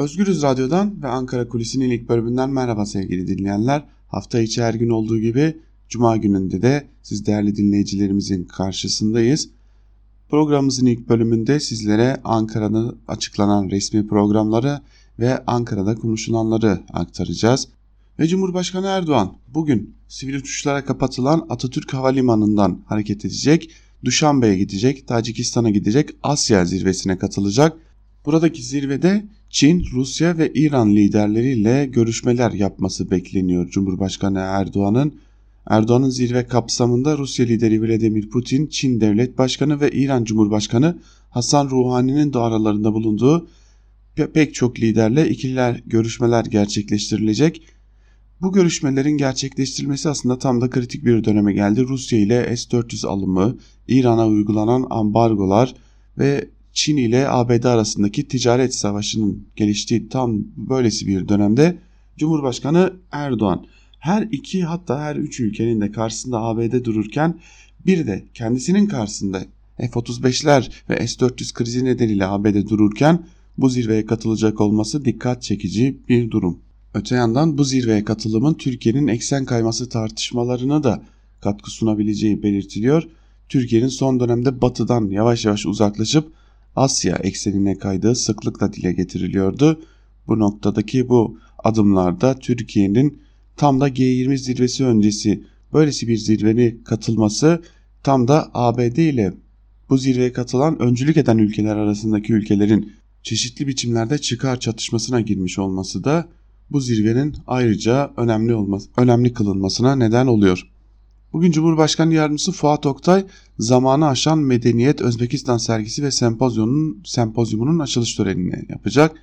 Özgürüz Radyo'dan ve Ankara Kulisi'nin ilk bölümünden merhaba sevgili dinleyenler. Hafta içi her gün olduğu gibi Cuma gününde de siz değerli dinleyicilerimizin karşısındayız. Programımızın ilk bölümünde sizlere Ankara'da açıklanan resmi programları ve Ankara'da konuşulanları aktaracağız. Ve Cumhurbaşkanı Erdoğan bugün sivil uçuşlara kapatılan Atatürk Havalimanı'ndan hareket edecek, Duşanbe'ye gidecek, Tacikistan'a gidecek, Asya zirvesine katılacak. Buradaki zirvede Çin, Rusya ve İran liderleriyle görüşmeler yapması bekleniyor Cumhurbaşkanı Erdoğan'ın. Erdoğan'ın zirve kapsamında Rusya lideri Vladimir Putin, Çin Devlet Başkanı ve İran Cumhurbaşkanı Hasan Ruhani'nin de aralarında bulunduğu pek çok liderle ikililer görüşmeler gerçekleştirilecek. Bu görüşmelerin gerçekleştirilmesi aslında tam da kritik bir döneme geldi. Rusya ile S-400 alımı, İran'a uygulanan ambargolar ve Çin ile ABD arasındaki ticaret savaşının geliştiği tam böylesi bir dönemde Cumhurbaşkanı Erdoğan her iki hatta her üç ülkenin de karşısında ABD dururken bir de kendisinin karşısında F-35'ler ve S-400 krizi nedeniyle ABD dururken bu zirveye katılacak olması dikkat çekici bir durum. Öte yandan bu zirveye katılımın Türkiye'nin eksen kayması tartışmalarına da katkı sunabileceği belirtiliyor. Türkiye'nin son dönemde batıdan yavaş yavaş uzaklaşıp Asya eksenine kaydığı sıklıkla dile getiriliyordu. Bu noktadaki bu adımlarda Türkiye'nin tam da G20 zirvesi öncesi böylesi bir zirvenin katılması tam da ABD ile bu zirveye katılan öncülük eden ülkeler arasındaki ülkelerin çeşitli biçimlerde çıkar çatışmasına girmiş olması da bu zirvenin ayrıca önemli olması, önemli kılınmasına neden oluyor. Bugün Cumhurbaşkanı Yardımcısı Fuat Oktay zamanı aşan Medeniyet Özbekistan sergisi ve sempozyumunun, sempozyumunun açılış törenini yapacak.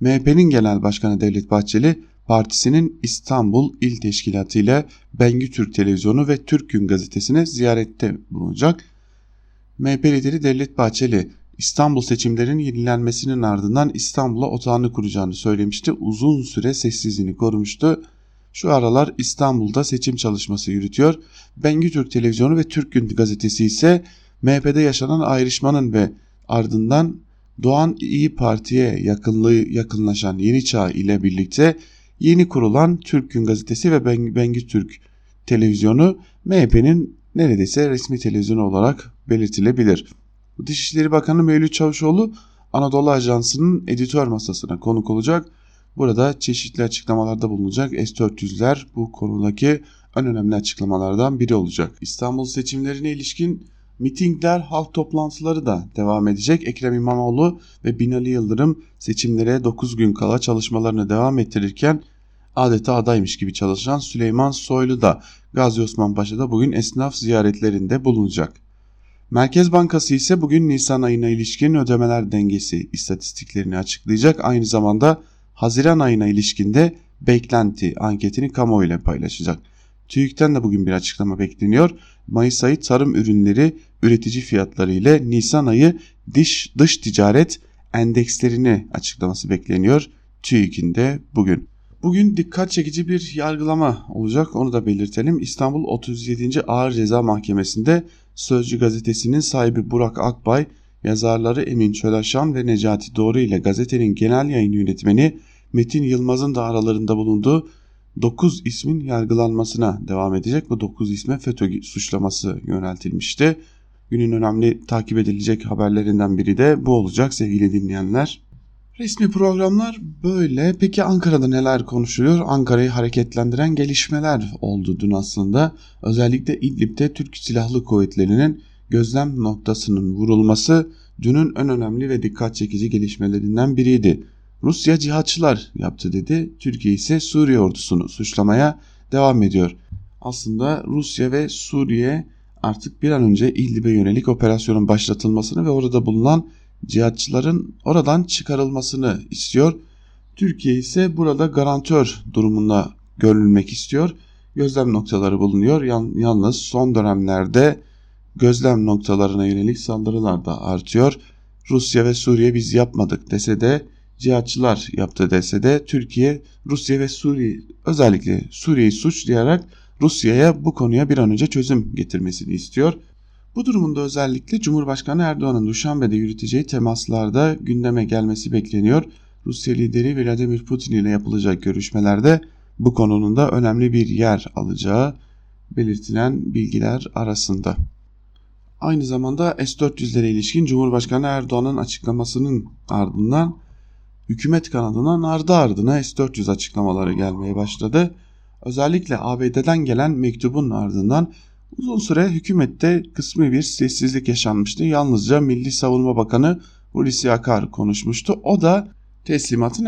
MHP'nin Genel Başkanı Devlet Bahçeli partisinin İstanbul İl Teşkilatı ile Bengü Türk Televizyonu ve Türk Gün gazetesine ziyarette bulunacak. MHP lideri Devlet Bahçeli İstanbul seçimlerinin yenilenmesinin ardından İstanbul'a otağını kuracağını söylemişti. Uzun süre sessizliğini korumuştu. Şu aralar İstanbul'da seçim çalışması yürütüyor. Bengü Türk Televizyonu ve Türk Gün gazetesi ise MHP'de yaşanan ayrışmanın ve ardından Doğan İyi Parti'ye yakınlığı yakınlaşan Yeni Çağ ile birlikte yeni kurulan Türk Gün gazetesi ve Bengü Türk televizyonu MHP'nin neredeyse resmi televizyonu olarak belirtilebilir. Dışişleri Bakanı Mevlüt Çavuşoğlu Anadolu Ajansı'nın editör masasına konuk olacak. Burada çeşitli açıklamalarda bulunacak S-400'ler bu konudaki en önemli açıklamalardan biri olacak. İstanbul seçimlerine ilişkin mitingler, halk toplantıları da devam edecek. Ekrem İmamoğlu ve Binali Yıldırım seçimlere 9 gün kala çalışmalarını devam ettirirken adeta adaymış gibi çalışan Süleyman Soylu da Gazi Osman Paşa'da bugün esnaf ziyaretlerinde bulunacak. Merkez Bankası ise bugün Nisan ayına ilişkin ödemeler dengesi istatistiklerini açıklayacak. Aynı zamanda Haziran ayına ilişkinde beklenti anketini kamuoyuyla paylaşacak. TÜİK'ten de bugün bir açıklama bekleniyor. Mayıs ayı tarım ürünleri üretici fiyatları ile Nisan ayı dış, dış ticaret endekslerini açıklaması bekleniyor. TÜİK'in de bugün. Bugün dikkat çekici bir yargılama olacak onu da belirtelim. İstanbul 37. Ağır Ceza Mahkemesi'nde Sözcü gazetesinin sahibi Burak Akbay, yazarları Emin Çölaşan ve Necati Doğru ile gazetenin genel yayın yönetmeni Metin Yılmaz'ın da aralarında bulunduğu 9 ismin yargılanmasına devam edecek. Bu 9 isme FETÖ suçlaması yöneltilmişti. Günün önemli takip edilecek haberlerinden biri de bu olacak sevgili dinleyenler. Resmi programlar böyle. Peki Ankara'da neler konuşuluyor? Ankara'yı hareketlendiren gelişmeler oldu dün aslında. Özellikle İdlib'de Türk Silahlı Kuvvetleri'nin gözlem noktasının vurulması dünün en önemli ve dikkat çekici gelişmelerinden biriydi. Rusya cihatçılar yaptı dedi. Türkiye ise Suriye ordusunu suçlamaya devam ediyor. Aslında Rusya ve Suriye artık bir an önce İdlib'e yönelik operasyonun başlatılmasını ve orada bulunan cihatçıların oradan çıkarılmasını istiyor. Türkiye ise burada garantör durumunda görülmek istiyor. Gözlem noktaları bulunuyor. Yalnız son dönemlerde gözlem noktalarına yönelik saldırılar da artıyor. Rusya ve Suriye biz yapmadık dese de cihatçılar yaptı dese de Türkiye, Rusya ve Suriye özellikle Suriye'yi suçlayarak Rusya'ya bu konuya bir an önce çözüm getirmesini istiyor. Bu durumunda özellikle Cumhurbaşkanı Erdoğan'ın Duşanbe'de yürüteceği temaslarda gündeme gelmesi bekleniyor. Rusya lideri Vladimir Putin ile yapılacak görüşmelerde bu konunun da önemli bir yer alacağı belirtilen bilgiler arasında. Aynı zamanda S-400'lere ilişkin Cumhurbaşkanı Erdoğan'ın açıklamasının ardından hükümet kanadından ardı ardına S-400 açıklamaları gelmeye başladı. Özellikle ABD'den gelen mektubun ardından uzun süre hükümette kısmi bir sessizlik yaşanmıştı. Yalnızca Milli Savunma Bakanı Hulusi Akar konuşmuştu. O da teslimatın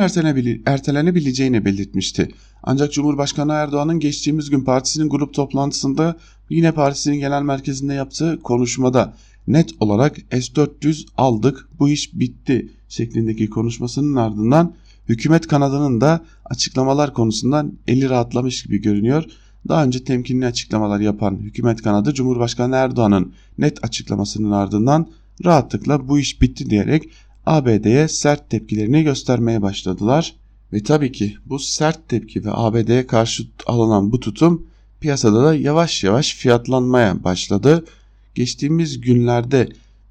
ertelenebileceğini belirtmişti. Ancak Cumhurbaşkanı Erdoğan'ın geçtiğimiz gün partisinin grup toplantısında yine partisinin genel merkezinde yaptığı konuşmada net olarak S-400 aldık bu iş bitti şeklindeki konuşmasının ardından hükümet kanadının da açıklamalar konusundan eli rahatlamış gibi görünüyor. Daha önce temkinli açıklamalar yapan hükümet kanadı Cumhurbaşkanı Erdoğan'ın net açıklamasının ardından rahatlıkla bu iş bitti diyerek ABD'ye sert tepkilerini göstermeye başladılar. Ve tabii ki bu sert tepki ve ABD'ye karşı alınan bu tutum piyasada da yavaş yavaş fiyatlanmaya başladı. Geçtiğimiz günlerde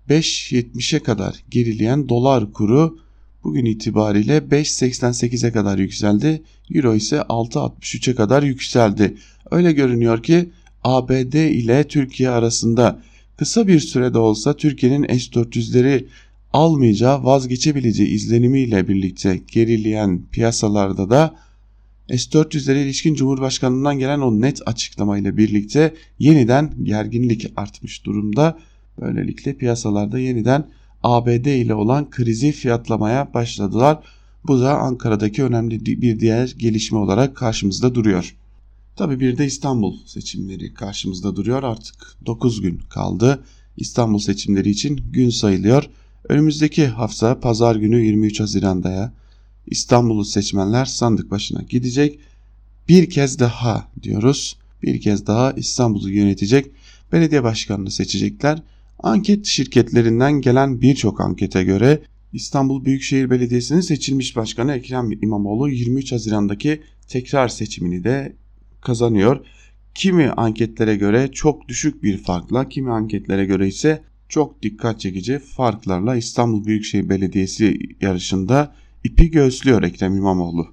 5.70'e kadar gerileyen dolar kuru bugün itibariyle 5.88'e kadar yükseldi. Euro ise 6.63'e kadar yükseldi. Öyle görünüyor ki ABD ile Türkiye arasında kısa bir sürede olsa Türkiye'nin S-400'leri almayacağı vazgeçebileceği izlenimiyle birlikte gerileyen piyasalarda da S-400'lere ilişkin Cumhurbaşkanlığından gelen o net açıklamayla birlikte yeniden gerginlik artmış durumda. Böylelikle piyasalarda yeniden ABD ile olan krizi fiyatlamaya başladılar. Bu da Ankara'daki önemli bir diğer gelişme olarak karşımızda duruyor. Tabi bir de İstanbul seçimleri karşımızda duruyor. Artık 9 gün kaldı. İstanbul seçimleri için gün sayılıyor. Önümüzdeki hafta pazar günü 23 Haziran'da İstanbul'u seçmenler sandık başına gidecek. Bir kez daha diyoruz. Bir kez daha İstanbul'u yönetecek belediye başkanını seçecekler. Anket şirketlerinden gelen birçok ankete göre İstanbul Büyükşehir Belediyesi'nin seçilmiş başkanı Ekrem İmamoğlu 23 Haziran'daki tekrar seçimini de kazanıyor. Kimi anketlere göre çok düşük bir farkla, kimi anketlere göre ise çok dikkat çekici farklarla İstanbul Büyükşehir Belediyesi yarışında ipi göğüslüyor Ekrem İmamoğlu.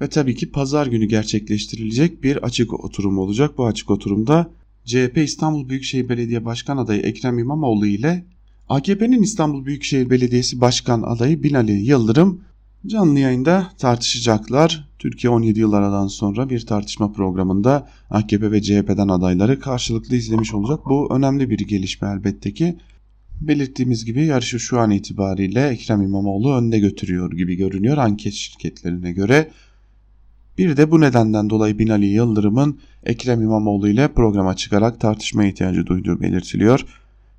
Ve tabii ki pazar günü gerçekleştirilecek bir açık oturum olacak. Bu açık oturumda CHP İstanbul Büyükşehir Belediye Başkan adayı Ekrem İmamoğlu ile AKP'nin İstanbul Büyükşehir Belediyesi Başkan adayı Binali Yıldırım canlı yayında tartışacaklar. Türkiye 17 yıl aradan sonra bir tartışma programında AKP ve CHP'den adayları karşılıklı izlemiş olacak. Bu önemli bir gelişme elbette ki. Belirttiğimiz gibi yarışı şu an itibariyle Ekrem İmamoğlu önde götürüyor gibi görünüyor anket şirketlerine göre. Bir de bu nedenden dolayı Binali Yıldırım'ın Ekrem İmamoğlu ile programa çıkarak tartışma ihtiyacı duyduğu belirtiliyor.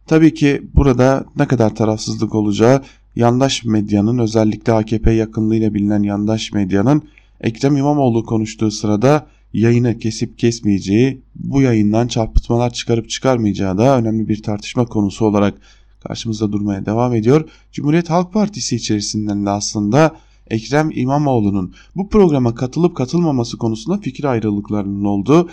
Tabii ki burada ne kadar tarafsızlık olacağı yandaş medyanın özellikle AKP yakınlığıyla bilinen yandaş medyanın Ekrem İmamoğlu konuştuğu sırada yayını kesip kesmeyeceği, bu yayından çarpıtmalar çıkarıp çıkarmayacağı da önemli bir tartışma konusu olarak karşımızda durmaya devam ediyor. Cumhuriyet Halk Partisi içerisinden de aslında Ekrem İmamoğlu'nun bu programa katılıp katılmaması konusunda fikir ayrılıklarının olduğu,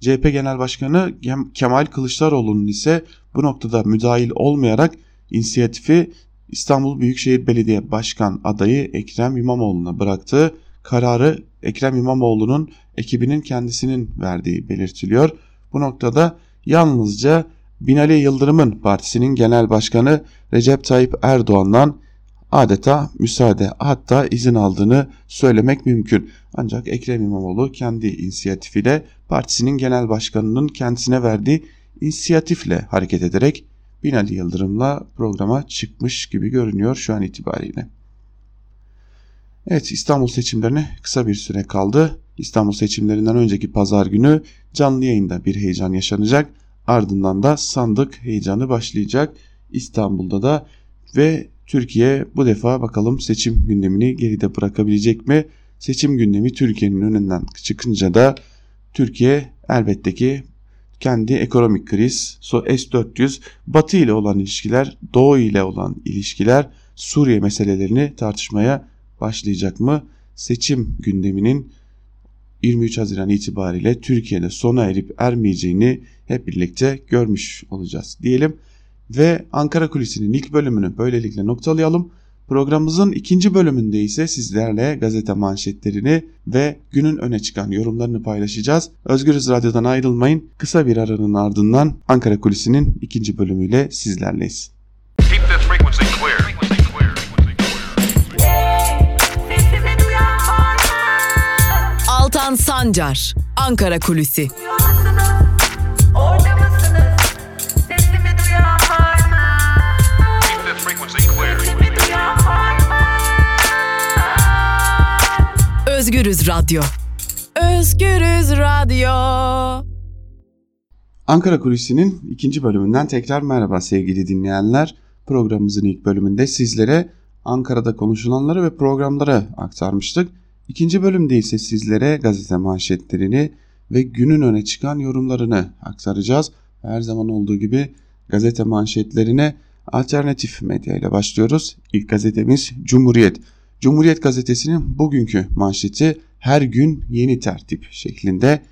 CHP Genel Başkanı Kemal Kılıçdaroğlu'nun ise bu noktada müdahil olmayarak inisiyatifi İstanbul Büyükşehir Belediye Başkan adayı Ekrem İmamoğlu'na bıraktığı kararı Ekrem İmamoğlu'nun ekibinin kendisinin verdiği belirtiliyor. Bu noktada yalnızca Binali Yıldırım'ın partisinin genel başkanı Recep Tayyip Erdoğan'dan adeta müsaade hatta izin aldığını söylemek mümkün. Ancak Ekrem İmamoğlu kendi inisiyatifiyle partisinin genel başkanının kendisine verdiği inisiyatifle hareket ederek Binali Yıldırım'la programa çıkmış gibi görünüyor şu an itibariyle. Evet İstanbul seçimlerine kısa bir süre kaldı. İstanbul seçimlerinden önceki pazar günü canlı yayında bir heyecan yaşanacak. Ardından da sandık heyecanı başlayacak İstanbul'da da ve Türkiye bu defa bakalım seçim gündemini geride bırakabilecek mi? Seçim gündemi Türkiye'nin önünden çıkınca da Türkiye elbette ki kendi ekonomik kriz, S-400, Batı ile olan ilişkiler, Doğu ile olan ilişkiler, Suriye meselelerini tartışmaya başlayacak mı? Seçim gündeminin 23 Haziran itibariyle Türkiye'de sona erip ermeyeceğini hep birlikte görmüş olacağız diyelim. Ve Ankara Kulisi'nin ilk bölümünü böylelikle noktalayalım. Programımızın ikinci bölümünde ise sizlerle gazete manşetlerini ve günün öne çıkan yorumlarını paylaşacağız. Özgürüz Radyo'dan ayrılmayın. Kısa bir aranın ardından Ankara Kulisi'nin ikinci bölümüyle sizlerleyiz. Altan Sancar, Ankara Kulüsi. Özgürüz Radyo. Özgürüz Radyo. Ankara Kulisi'nin ikinci bölümünden tekrar merhaba sevgili dinleyenler. Programımızın ilk bölümünde sizlere Ankara'da konuşulanları ve programları aktarmıştık. İkinci bölümde ise sizlere gazete manşetlerini ve günün öne çıkan yorumlarını aktaracağız. Her zaman olduğu gibi gazete manşetlerine alternatif medya ile başlıyoruz. İlk gazetemiz Cumhuriyet. Cumhuriyet gazetesinin bugünkü manşeti her gün yeni tertip şeklinde.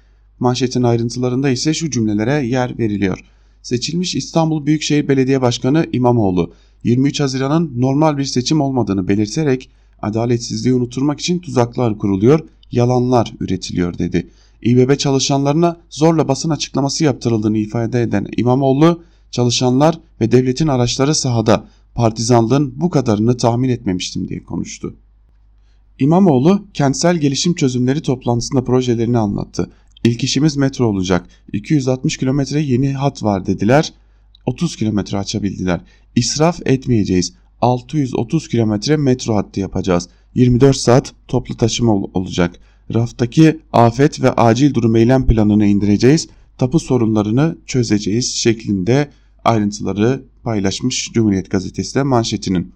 Manşetin ayrıntılarında ise şu cümlelere yer veriliyor. Seçilmiş İstanbul Büyükşehir Belediye Başkanı İmamoğlu 23 Haziran'ın normal bir seçim olmadığını belirterek adaletsizliği unutturmak için tuzaklar kuruluyor, yalanlar üretiliyor dedi. İBB çalışanlarına zorla basın açıklaması yaptırıldığını ifade eden İmamoğlu, çalışanlar ve devletin araçları sahada partizanlığın bu kadarını tahmin etmemiştim diye konuştu. İmamoğlu kentsel gelişim çözümleri toplantısında projelerini anlattı. İlk işimiz metro olacak. 260 kilometre yeni hat var dediler. 30 kilometre açabildiler. İsraf etmeyeceğiz. 630 kilometre metro hattı yapacağız. 24 saat toplu taşıma ol olacak. Raftaki afet ve acil durum eylem planını indireceğiz. Tapu sorunlarını çözeceğiz şeklinde ayrıntıları paylaşmış Cumhuriyet Gazetesi manşetinin.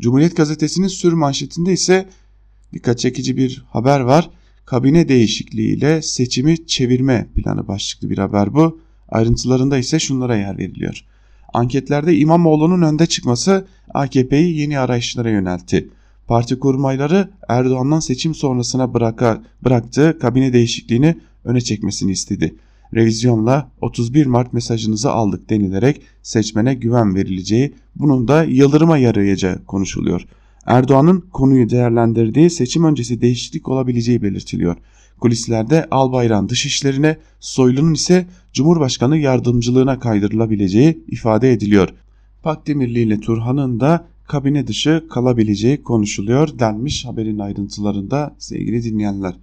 Cumhuriyet Gazetesi'nin sür manşetinde ise dikkat çekici bir haber var. Kabine değişikliğiyle seçimi çevirme planı başlıklı bir haber bu. Ayrıntılarında ise şunlara yer veriliyor. Anketlerde İmamoğlu'nun önde çıkması AKP'yi yeni arayışlara yöneltti. Parti kurmayları Erdoğan'dan seçim sonrasına bıraka, bıraktığı kabine değişikliğini öne çekmesini istedi. Revizyonla 31 Mart mesajınızı aldık denilerek seçmene güven verileceği, bunun da yıldırıma yarayacağı konuşuluyor. Erdoğan'ın konuyu değerlendirdiği seçim öncesi değişiklik olabileceği belirtiliyor. Kulislerde Albayrak'ın dışişlerine, Soylu'nun ise Cumhurbaşkanı yardımcılığına kaydırılabileceği ifade ediliyor. Pakdemirli ile Turhan'ın da kabine dışı kalabileceği konuşuluyor denmiş haberin ayrıntılarında sevgili dinleyenler.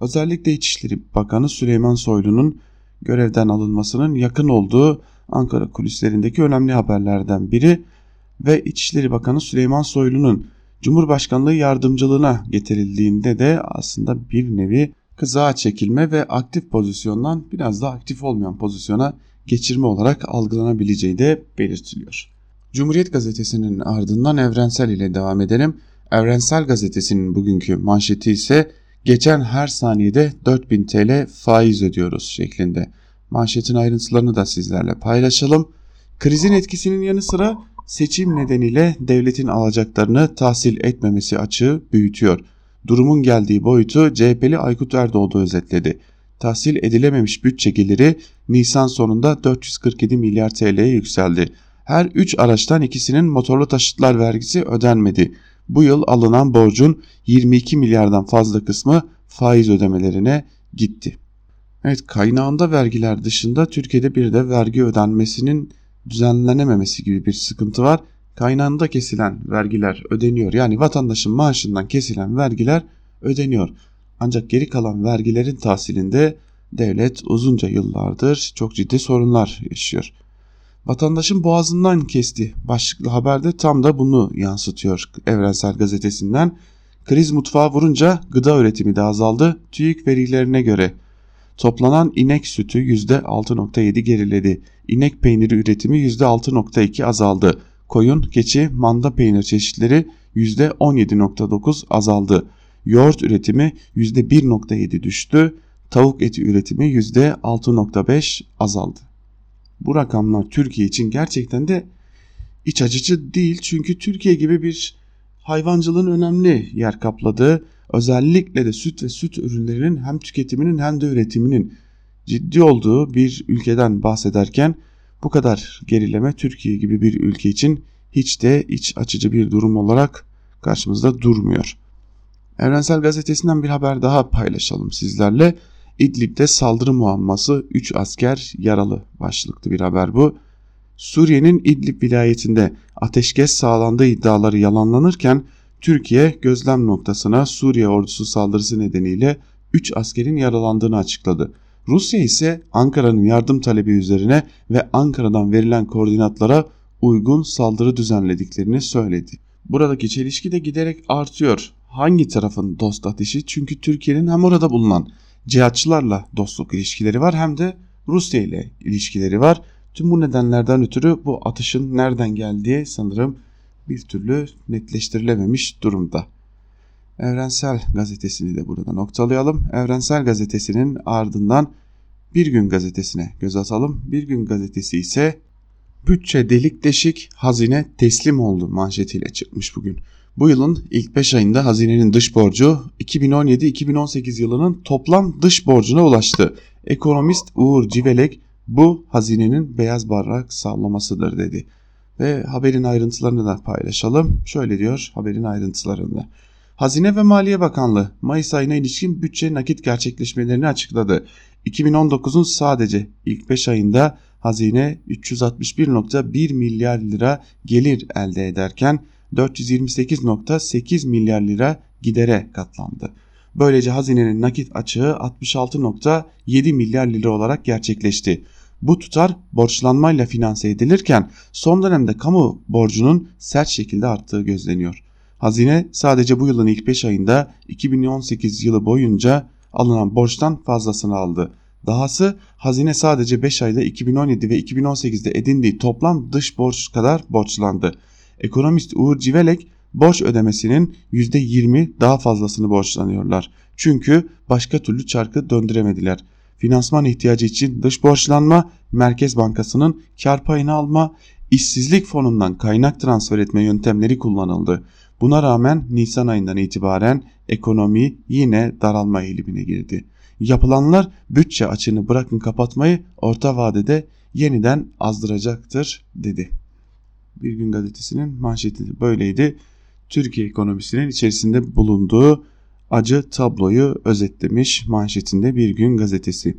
Özellikle İçişleri Bakanı Süleyman Soylu'nun görevden alınmasının yakın olduğu Ankara kulislerindeki önemli haberlerden biri ve İçişleri Bakanı Süleyman Soylu'nun Cumhurbaşkanlığı yardımcılığına getirildiğinde de aslında bir nevi kızağa çekilme ve aktif pozisyondan biraz daha aktif olmayan pozisyona geçirme olarak algılanabileceği de belirtiliyor. Cumhuriyet Gazetesi'nin ardından Evrensel ile devam edelim. Evrensel Gazetesi'nin bugünkü manşeti ise geçen her saniyede 4000 TL faiz ödüyoruz şeklinde. Manşetin ayrıntılarını da sizlerle paylaşalım. Krizin etkisinin yanı sıra seçim nedeniyle devletin alacaklarını tahsil etmemesi açığı büyütüyor. Durumun geldiği boyutu CHP'li Aykut Erdoğdu özetledi. Tahsil edilememiş bütçe geliri Nisan sonunda 447 milyar TL'ye yükseldi. Her 3 araçtan ikisinin motorlu taşıtlar vergisi ödenmedi. Bu yıl alınan borcun 22 milyardan fazla kısmı faiz ödemelerine gitti. Evet kaynağında vergiler dışında Türkiye'de bir de vergi ödenmesinin düzenlenememesi gibi bir sıkıntı var. Kaynağında kesilen vergiler ödeniyor. Yani vatandaşın maaşından kesilen vergiler ödeniyor. Ancak geri kalan vergilerin tahsilinde devlet uzunca yıllardır çok ciddi sorunlar yaşıyor. Vatandaşın boğazından kesti başlıklı haberde tam da bunu yansıtıyor Evrensel Gazetesi'nden. Kriz mutfağı vurunca gıda üretimi de azaldı. TÜİK verilerine göre toplanan inek sütü %6.7 geriledi. İnek peyniri üretimi %6.2 azaldı. Koyun, keçi, manda peynir çeşitleri %17.9 azaldı. Yoğurt üretimi %1.7 düştü. Tavuk eti üretimi %6.5 azaldı. Bu rakamlar Türkiye için gerçekten de iç açıcı değil. Çünkü Türkiye gibi bir hayvancılığın önemli yer kapladığı özellikle de süt ve süt ürünlerinin hem tüketiminin hem de üretiminin ciddi olduğu bir ülkeden bahsederken bu kadar gerileme Türkiye gibi bir ülke için hiç de iç açıcı bir durum olarak karşımızda durmuyor. Evrensel Gazetesi'nden bir haber daha paylaşalım sizlerle. İdlib'de saldırı muamması 3 asker yaralı başlıklı bir haber bu. Suriye'nin İdlib vilayetinde ateşkes sağlandığı iddiaları yalanlanırken Türkiye gözlem noktasına Suriye ordusu saldırısı nedeniyle 3 askerin yaralandığını açıkladı. Rusya ise Ankara'nın yardım talebi üzerine ve Ankara'dan verilen koordinatlara uygun saldırı düzenlediklerini söyledi. Buradaki çelişki de giderek artıyor. Hangi tarafın dost ateşi? Çünkü Türkiye'nin hem orada bulunan cihatçılarla dostluk ilişkileri var hem de Rusya ile ilişkileri var. Tüm bu nedenlerden ötürü bu atışın nereden geldiği sanırım bir türlü netleştirilememiş durumda. Evrensel Gazetesi'ni de burada noktalayalım. Evrensel Gazetesi'nin ardından Bir Gün Gazetesi'ne göz atalım. Bir Gün Gazetesi ise bütçe delik deşik hazine teslim oldu manşetiyle çıkmış bugün. Bu yılın ilk 5 ayında hazinenin dış borcu 2017-2018 yılının toplam dış borcuna ulaştı. Ekonomist Uğur Civelek bu hazinenin beyaz barrak sallamasıdır dedi. Ve haberin ayrıntılarını da paylaşalım. Şöyle diyor haberin ayrıntılarında. Hazine ve Maliye Bakanlığı Mayıs ayına ilişkin bütçe nakit gerçekleşmelerini açıkladı. 2019'un sadece ilk 5 ayında hazine 361.1 milyar lira gelir elde ederken 428.8 milyar lira gidere katlandı. Böylece hazinenin nakit açığı 66.7 milyar lira olarak gerçekleşti. Bu tutar borçlanmayla finanse edilirken son dönemde kamu borcunun sert şekilde arttığı gözleniyor. Hazine sadece bu yılın ilk 5 ayında 2018 yılı boyunca alınan borçtan fazlasını aldı. Dahası hazine sadece 5 ayda 2017 ve 2018'de edindiği toplam dış borç kadar borçlandı. Ekonomist Uğur Civelek borç ödemesinin %20 daha fazlasını borçlanıyorlar. Çünkü başka türlü çarkı döndüremediler. Finansman ihtiyacı için dış borçlanma, Merkez Bankası'nın kar payını alma, işsizlik fonundan kaynak transfer etme yöntemleri kullanıldı. Buna rağmen Nisan ayından itibaren ekonomi yine daralma eğilimine girdi. Yapılanlar bütçe açığını bırakın kapatmayı orta vadede yeniden azdıracaktır dedi. Bir Gün Gazetesi'nin manşeti böyleydi. Türkiye ekonomisinin içerisinde bulunduğu acı tabloyu özetlemiş manşetinde Bir Gün Gazetesi.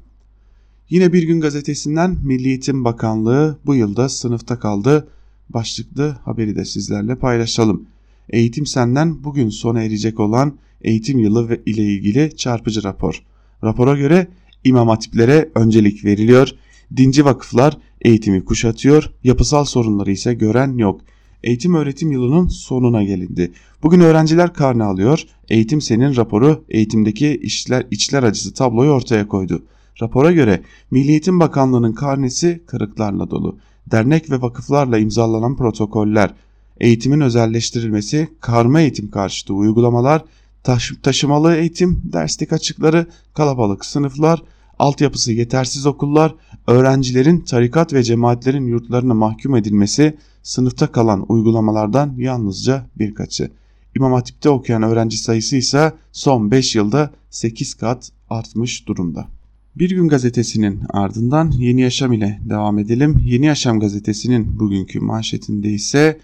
Yine Bir Gün Gazetesi'nden Milli Eğitim Bakanlığı bu yılda sınıfta kaldı. Başlıklı haberi de sizlerle paylaşalım. Eğitim Sen'den bugün sona erecek olan eğitim yılı ile ilgili çarpıcı rapor. Rapora göre imam hatiplere öncelik veriliyor, dinci vakıflar eğitimi kuşatıyor, yapısal sorunları ise gören yok. Eğitim öğretim yılının sonuna gelindi. Bugün öğrenciler karne alıyor. Eğitim Sen'in raporu eğitimdeki işler, içler acısı tabloyu ortaya koydu. Rapora göre Milli Eğitim Bakanlığı'nın karnesi kırıklarla dolu. Dernek ve vakıflarla imzalanan protokoller, eğitimin özelleştirilmesi, karma eğitim karşıtı uygulamalar, taş taşımalı eğitim, derslik açıkları, kalabalık sınıflar, altyapısı yetersiz okullar, öğrencilerin tarikat ve cemaatlerin yurtlarına mahkum edilmesi, sınıfta kalan uygulamalardan yalnızca birkaçı. İmam Hatip'te okuyan öğrenci sayısı ise son 5 yılda 8 kat artmış durumda. Bir Gün Gazetesi'nin ardından Yeni Yaşam ile devam edelim. Yeni Yaşam Gazetesi'nin bugünkü manşetinde ise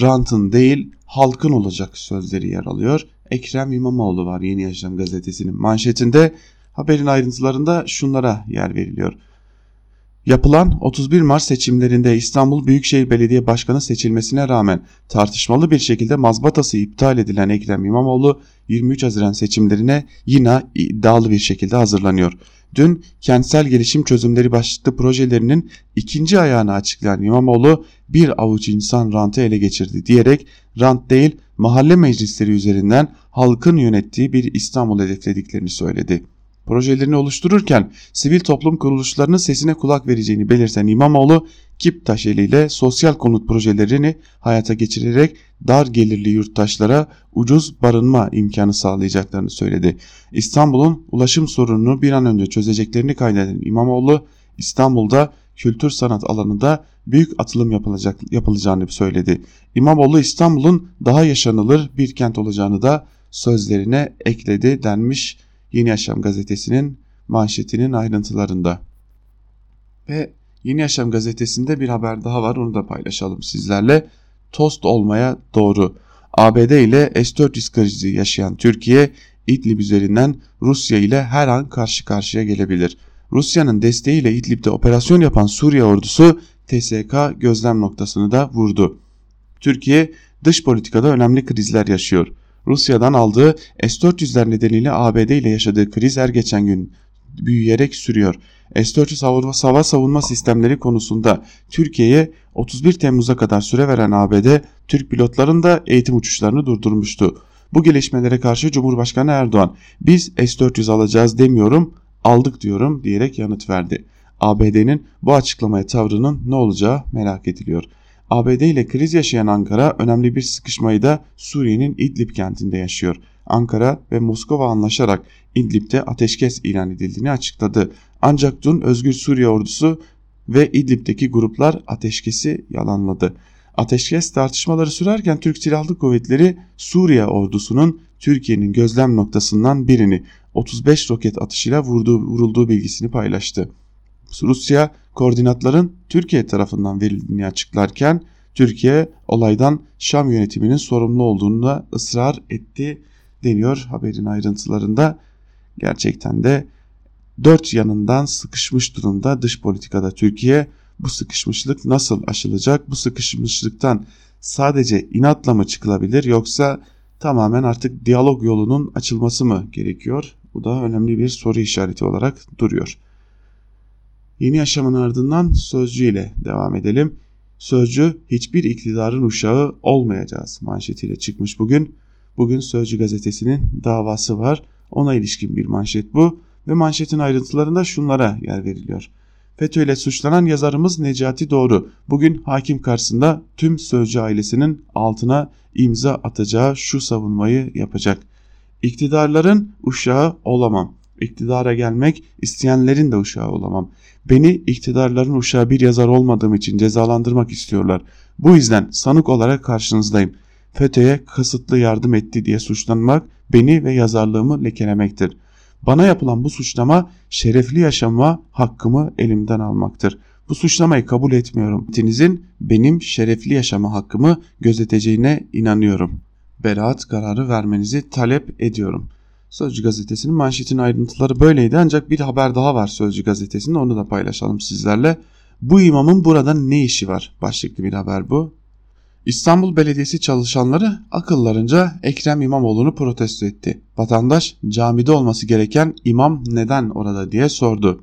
rantın değil halkın olacak sözleri yer alıyor. Ekrem İmamoğlu var Yeni Yaşam gazetesinin manşetinde. Haberin ayrıntılarında şunlara yer veriliyor. Yapılan 31 Mart seçimlerinde İstanbul Büyükşehir Belediye Başkanı seçilmesine rağmen tartışmalı bir şekilde mazbatası iptal edilen Ekrem İmamoğlu 23 Haziran seçimlerine yine iddialı bir şekilde hazırlanıyor. Dün kentsel gelişim çözümleri başlıklı projelerinin ikinci ayağını açıklayan İmamoğlu bir avuç insan rantı ele geçirdi diyerek rant değil mahalle meclisleri üzerinden halkın yönettiği bir İstanbul hedeflediklerini söyledi. Projelerini oluştururken sivil toplum kuruluşlarının sesine kulak vereceğini belirten İmamoğlu, Kiptaş eliyle sosyal konut projelerini hayata geçirerek dar gelirli yurttaşlara ucuz barınma imkanı sağlayacaklarını söyledi. İstanbul'un ulaşım sorununu bir an önce çözeceklerini kaydeden İmamoğlu, İstanbul'da kültür sanat alanında büyük atılım yapılacak, yapılacağını söyledi. İmamoğlu İstanbul'un daha yaşanılır bir kent olacağını da sözlerine ekledi denmiş Yeni Yaşam gazetesinin manşetinin ayrıntılarında. Ve Yeni Yaşam gazetesinde bir haber daha var onu da paylaşalım sizlerle. Tost olmaya doğru. ABD ile S-400 krizi yaşayan Türkiye, İdlib üzerinden Rusya ile her an karşı karşıya gelebilir. Rusya'nın desteğiyle İdlib'de operasyon yapan Suriye ordusu TSK gözlem noktasını da vurdu. Türkiye dış politikada önemli krizler yaşıyor. Rusya'dan aldığı S-400'ler nedeniyle ABD ile yaşadığı kriz her geçen gün büyüyerek sürüyor. S-400 hava, hava savunma sistemleri konusunda Türkiye'ye 31 Temmuz'a kadar süre veren ABD, Türk pilotların da eğitim uçuşlarını durdurmuştu. Bu gelişmelere karşı Cumhurbaşkanı Erdoğan, biz S-400 alacağız demiyorum, aldık diyorum diyerek yanıt verdi. ABD'nin bu açıklamaya tavrının ne olacağı merak ediliyor. ABD ile kriz yaşayan Ankara önemli bir sıkışmayı da Suriye'nin İdlib kentinde yaşıyor. Ankara ve Moskova anlaşarak İdlib'de ateşkes ilan edildiğini açıkladı. Ancak dün Özgür Suriye ordusu ve İdlib'deki gruplar ateşkesi yalanladı. Ateşkes tartışmaları sürerken Türk Silahlı Kuvvetleri Suriye ordusunun Türkiye'nin gözlem noktasından birini 35 roket atışıyla vurduğu, vurulduğu bilgisini paylaştı. Rusya koordinatların Türkiye tarafından verildiğini açıklarken Türkiye olaydan Şam yönetiminin sorumlu olduğunu da ısrar etti deniyor haberin ayrıntılarında. Gerçekten de dört yanından sıkışmış durumda dış politikada Türkiye. Bu sıkışmışlık nasıl aşılacak? Bu sıkışmışlıktan sadece inatla mı çıkılabilir yoksa tamamen artık diyalog yolunun açılması mı gerekiyor? Bu da önemli bir soru işareti olarak duruyor. Yeni yaşamın ardından Sözcü ile devam edelim. Sözcü hiçbir iktidarın uşağı olmayacağız manşetiyle çıkmış bugün. Bugün Sözcü gazetesinin davası var. Ona ilişkin bir manşet bu ve manşetin ayrıntılarında şunlara yer veriliyor. FETÖ ile suçlanan yazarımız Necati Doğru bugün hakim karşısında tüm Sözcü ailesinin altına imza atacağı şu savunmayı yapacak. İktidarların uşağı olamam. İktidara gelmek isteyenlerin de uşağı olamam. Beni iktidarların uşağı bir yazar olmadığım için cezalandırmak istiyorlar. Bu yüzden sanık olarak karşınızdayım. FETÖ'ye kasıtlı yardım etti diye suçlanmak beni ve yazarlığımı lekelemektir. Bana yapılan bu suçlama şerefli yaşama hakkımı elimden almaktır. Bu suçlamayı kabul etmiyorum. Metinizin benim şerefli yaşama hakkımı gözeteceğine inanıyorum. Beraat kararı vermenizi talep ediyorum. Sözcü gazetesinin manşetin ayrıntıları böyleydi ancak bir haber daha var Sözcü gazetesinin onu da paylaşalım sizlerle. Bu imamın burada ne işi var? Başlıklı bir haber bu. İstanbul Belediyesi çalışanları akıllarınca Ekrem İmamoğlu'nu protesto etti. Vatandaş camide olması gereken imam neden orada diye sordu.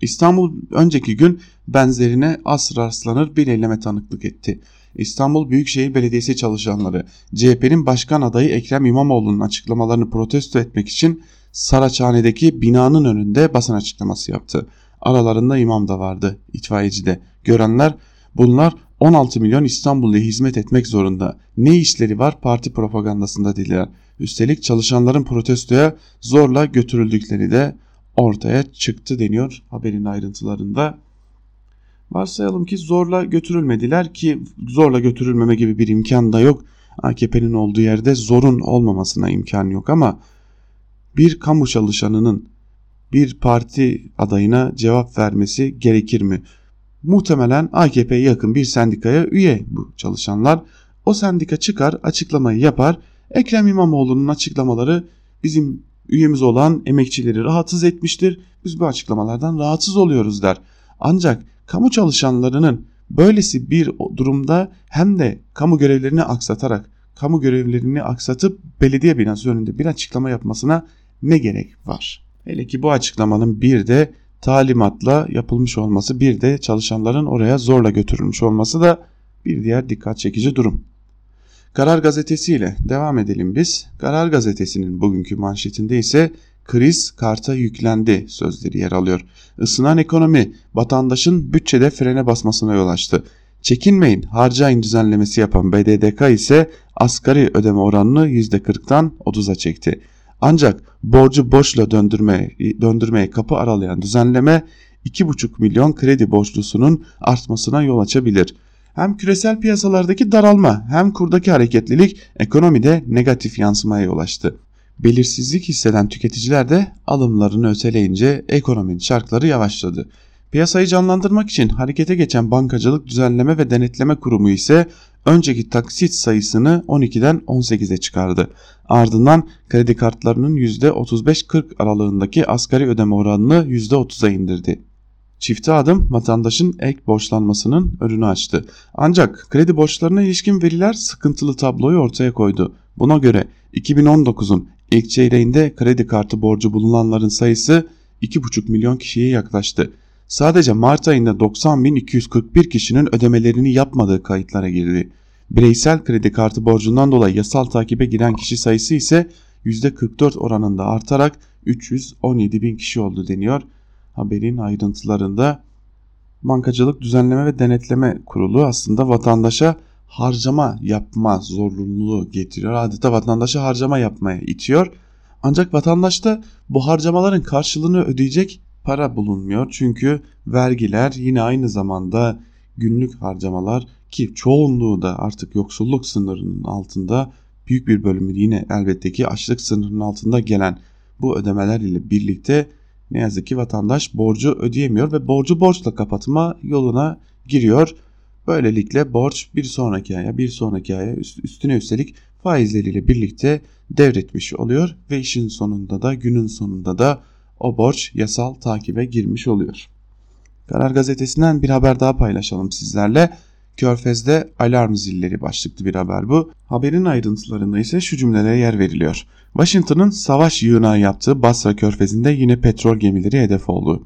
İstanbul önceki gün benzerine az rastlanır bir eyleme tanıklık etti. İstanbul Büyükşehir Belediyesi çalışanları CHP'nin başkan adayı Ekrem İmamoğlu'nun açıklamalarını protesto etmek için Saraçhane'deki binanın önünde basın açıklaması yaptı. Aralarında imam da vardı, itfaiyeci de. Görenler bunlar 16 milyon İstanbulluya hizmet etmek zorunda. Ne işleri var parti propagandasında dediler. Üstelik çalışanların protestoya zorla götürüldükleri de ortaya çıktı deniyor haberin ayrıntılarında. Varsayalım ki zorla götürülmediler ki zorla götürülmeme gibi bir imkan da yok. AKP'nin olduğu yerde zorun olmamasına imkan yok ama bir kamu çalışanının bir parti adayına cevap vermesi gerekir mi? Muhtemelen AKP'ye yakın bir sendikaya üye bu çalışanlar. O sendika çıkar açıklamayı yapar. Ekrem İmamoğlu'nun açıklamaları bizim üyemiz olan emekçileri rahatsız etmiştir. Biz bu açıklamalardan rahatsız oluyoruz der. Ancak kamu çalışanlarının böylesi bir durumda hem de kamu görevlerini aksatarak kamu görevlerini aksatıp belediye binası önünde bir açıklama yapmasına ne gerek var? Hele ki bu açıklamanın bir de talimatla yapılmış olması bir de çalışanların oraya zorla götürülmüş olması da bir diğer dikkat çekici durum. Karar Gazetesi ile devam edelim biz. Karar Gazetesi'nin bugünkü manşetinde ise kriz karta yüklendi sözleri yer alıyor. Isınan ekonomi vatandaşın bütçede frene basmasına yol açtı. Çekinmeyin harcayın düzenlemesi yapan BDDK ise asgari ödeme oranını %40'tan 30'a çekti. Ancak borcu borçla döndürme, döndürmeye kapı aralayan düzenleme 2,5 milyon kredi borçlusunun artmasına yol açabilir. Hem küresel piyasalardaki daralma hem kurdaki hareketlilik ekonomide negatif yansımaya yol açtı. Belirsizlik hisseden tüketiciler de alımlarını öteleyince ekonominin şarkları yavaşladı. Piyasayı canlandırmak için harekete geçen Bankacılık Düzenleme ve Denetleme Kurumu ise önceki taksit sayısını 12'den 18'e çıkardı. Ardından kredi kartlarının %35-40 aralığındaki asgari ödeme oranını %30'a indirdi. Çifte adım vatandaşın ek borçlanmasının önünü açtı. Ancak kredi borçlarına ilişkin veriler sıkıntılı tabloyu ortaya koydu. Buna göre 2019'un ilk çeyreğinde kredi kartı borcu bulunanların sayısı 2,5 milyon kişiye yaklaştı. Sadece Mart ayında 90.241 kişinin ödemelerini yapmadığı kayıtlara girdi. Bireysel kredi kartı borcundan dolayı yasal takibe giren kişi sayısı ise %44 oranında artarak 317 bin kişi oldu deniyor. Haberin ayrıntılarında Bankacılık Düzenleme ve Denetleme Kurulu aslında vatandaşa harcama yapma zorunluluğu getiriyor. Adeta vatandaşı harcama yapmaya itiyor. Ancak vatandaşta bu harcamaların karşılığını ödeyecek para bulunmuyor. Çünkü vergiler yine aynı zamanda günlük harcamalar ki çoğunluğu da artık yoksulluk sınırının altında büyük bir bölümü yine elbette ki açlık sınırının altında gelen bu ödemeler ile birlikte ne yazık ki vatandaş borcu ödeyemiyor ve borcu borçla kapatma yoluna giriyor. Böylelikle borç bir sonraki aya bir sonraki aya üstüne üstelik faizleriyle birlikte devretmiş oluyor ve işin sonunda da günün sonunda da o borç yasal takibe girmiş oluyor. Karar gazetesinden bir haber daha paylaşalım sizlerle. Körfez'de alarm zilleri başlıklı bir haber bu. Haberin ayrıntılarında ise şu cümlelere yer veriliyor. Washington'ın savaş yığınağı yaptığı Basra Körfezi'nde yine petrol gemileri hedef oldu.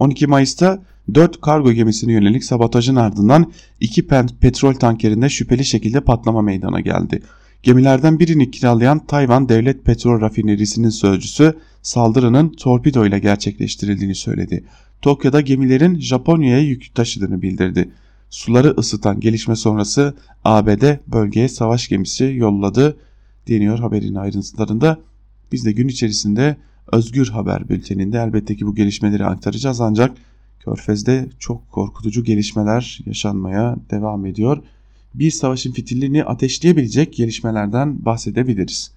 12 Mayıs'ta 4 kargo gemisine yönelik sabotajın ardından 2 petrol tankerinde şüpheli şekilde patlama meydana geldi. Gemilerden birini kiralayan Tayvan Devlet Petrol Rafinerisi'nin sözcüsü saldırının torpido ile gerçekleştirildiğini söyledi. Tokyo'da gemilerin Japonya'ya yük taşıdığını bildirdi. Suları ısıtan gelişme sonrası ABD bölgeye savaş gemisi yolladı deniyor haberin ayrıntılarında. Biz de gün içerisinde Özgür Haber bülteninde elbette ki bu gelişmeleri aktaracağız ancak Körfez'de çok korkutucu gelişmeler yaşanmaya devam ediyor. Bir savaşın fitillerini ateşleyebilecek gelişmelerden bahsedebiliriz.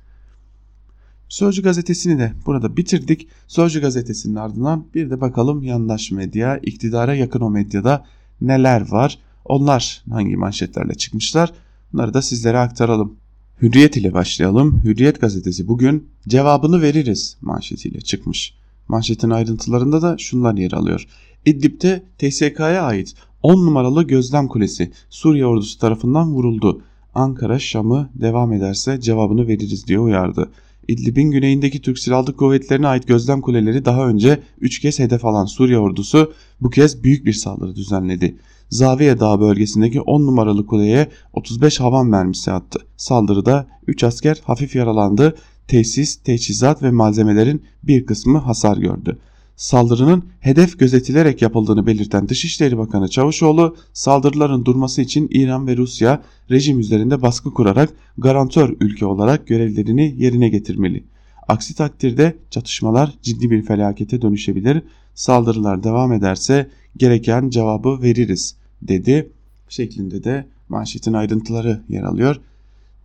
Sözcü gazetesini de burada bitirdik. Sözcü gazetesinin ardından bir de bakalım yandaş medya, iktidara yakın o medyada neler var? Onlar hangi manşetlerle çıkmışlar? Bunları da sizlere aktaralım. Hürriyet ile başlayalım. Hürriyet gazetesi bugün cevabını veririz manşetiyle çıkmış. Manşetin ayrıntılarında da şunlar yer alıyor. İdlib'de TSK'ya ait 10 numaralı gözlem kulesi Suriye ordusu tarafından vuruldu. Ankara Şam'ı devam ederse cevabını veririz diye uyardı. İdlib'in güneyindeki Türk Silahlı Kuvvetleri'ne ait gözlem kuleleri daha önce 3 kez hedef alan Suriye ordusu bu kez büyük bir saldırı düzenledi. Zaviye Dağı bölgesindeki 10 numaralı kuleye 35 havan mermisi attı. Saldırıda 3 asker hafif yaralandı. Tesis, teçhizat ve malzemelerin bir kısmı hasar gördü. Saldırının hedef gözetilerek yapıldığını belirten Dışişleri Bakanı Çavuşoğlu, saldırıların durması için İran ve Rusya rejim üzerinde baskı kurarak garantör ülke olarak görevlerini yerine getirmeli. Aksi takdirde çatışmalar ciddi bir felakete dönüşebilir. Saldırılar devam ederse gereken cevabı veririz dedi şeklinde de manşetin ayrıntıları yer alıyor.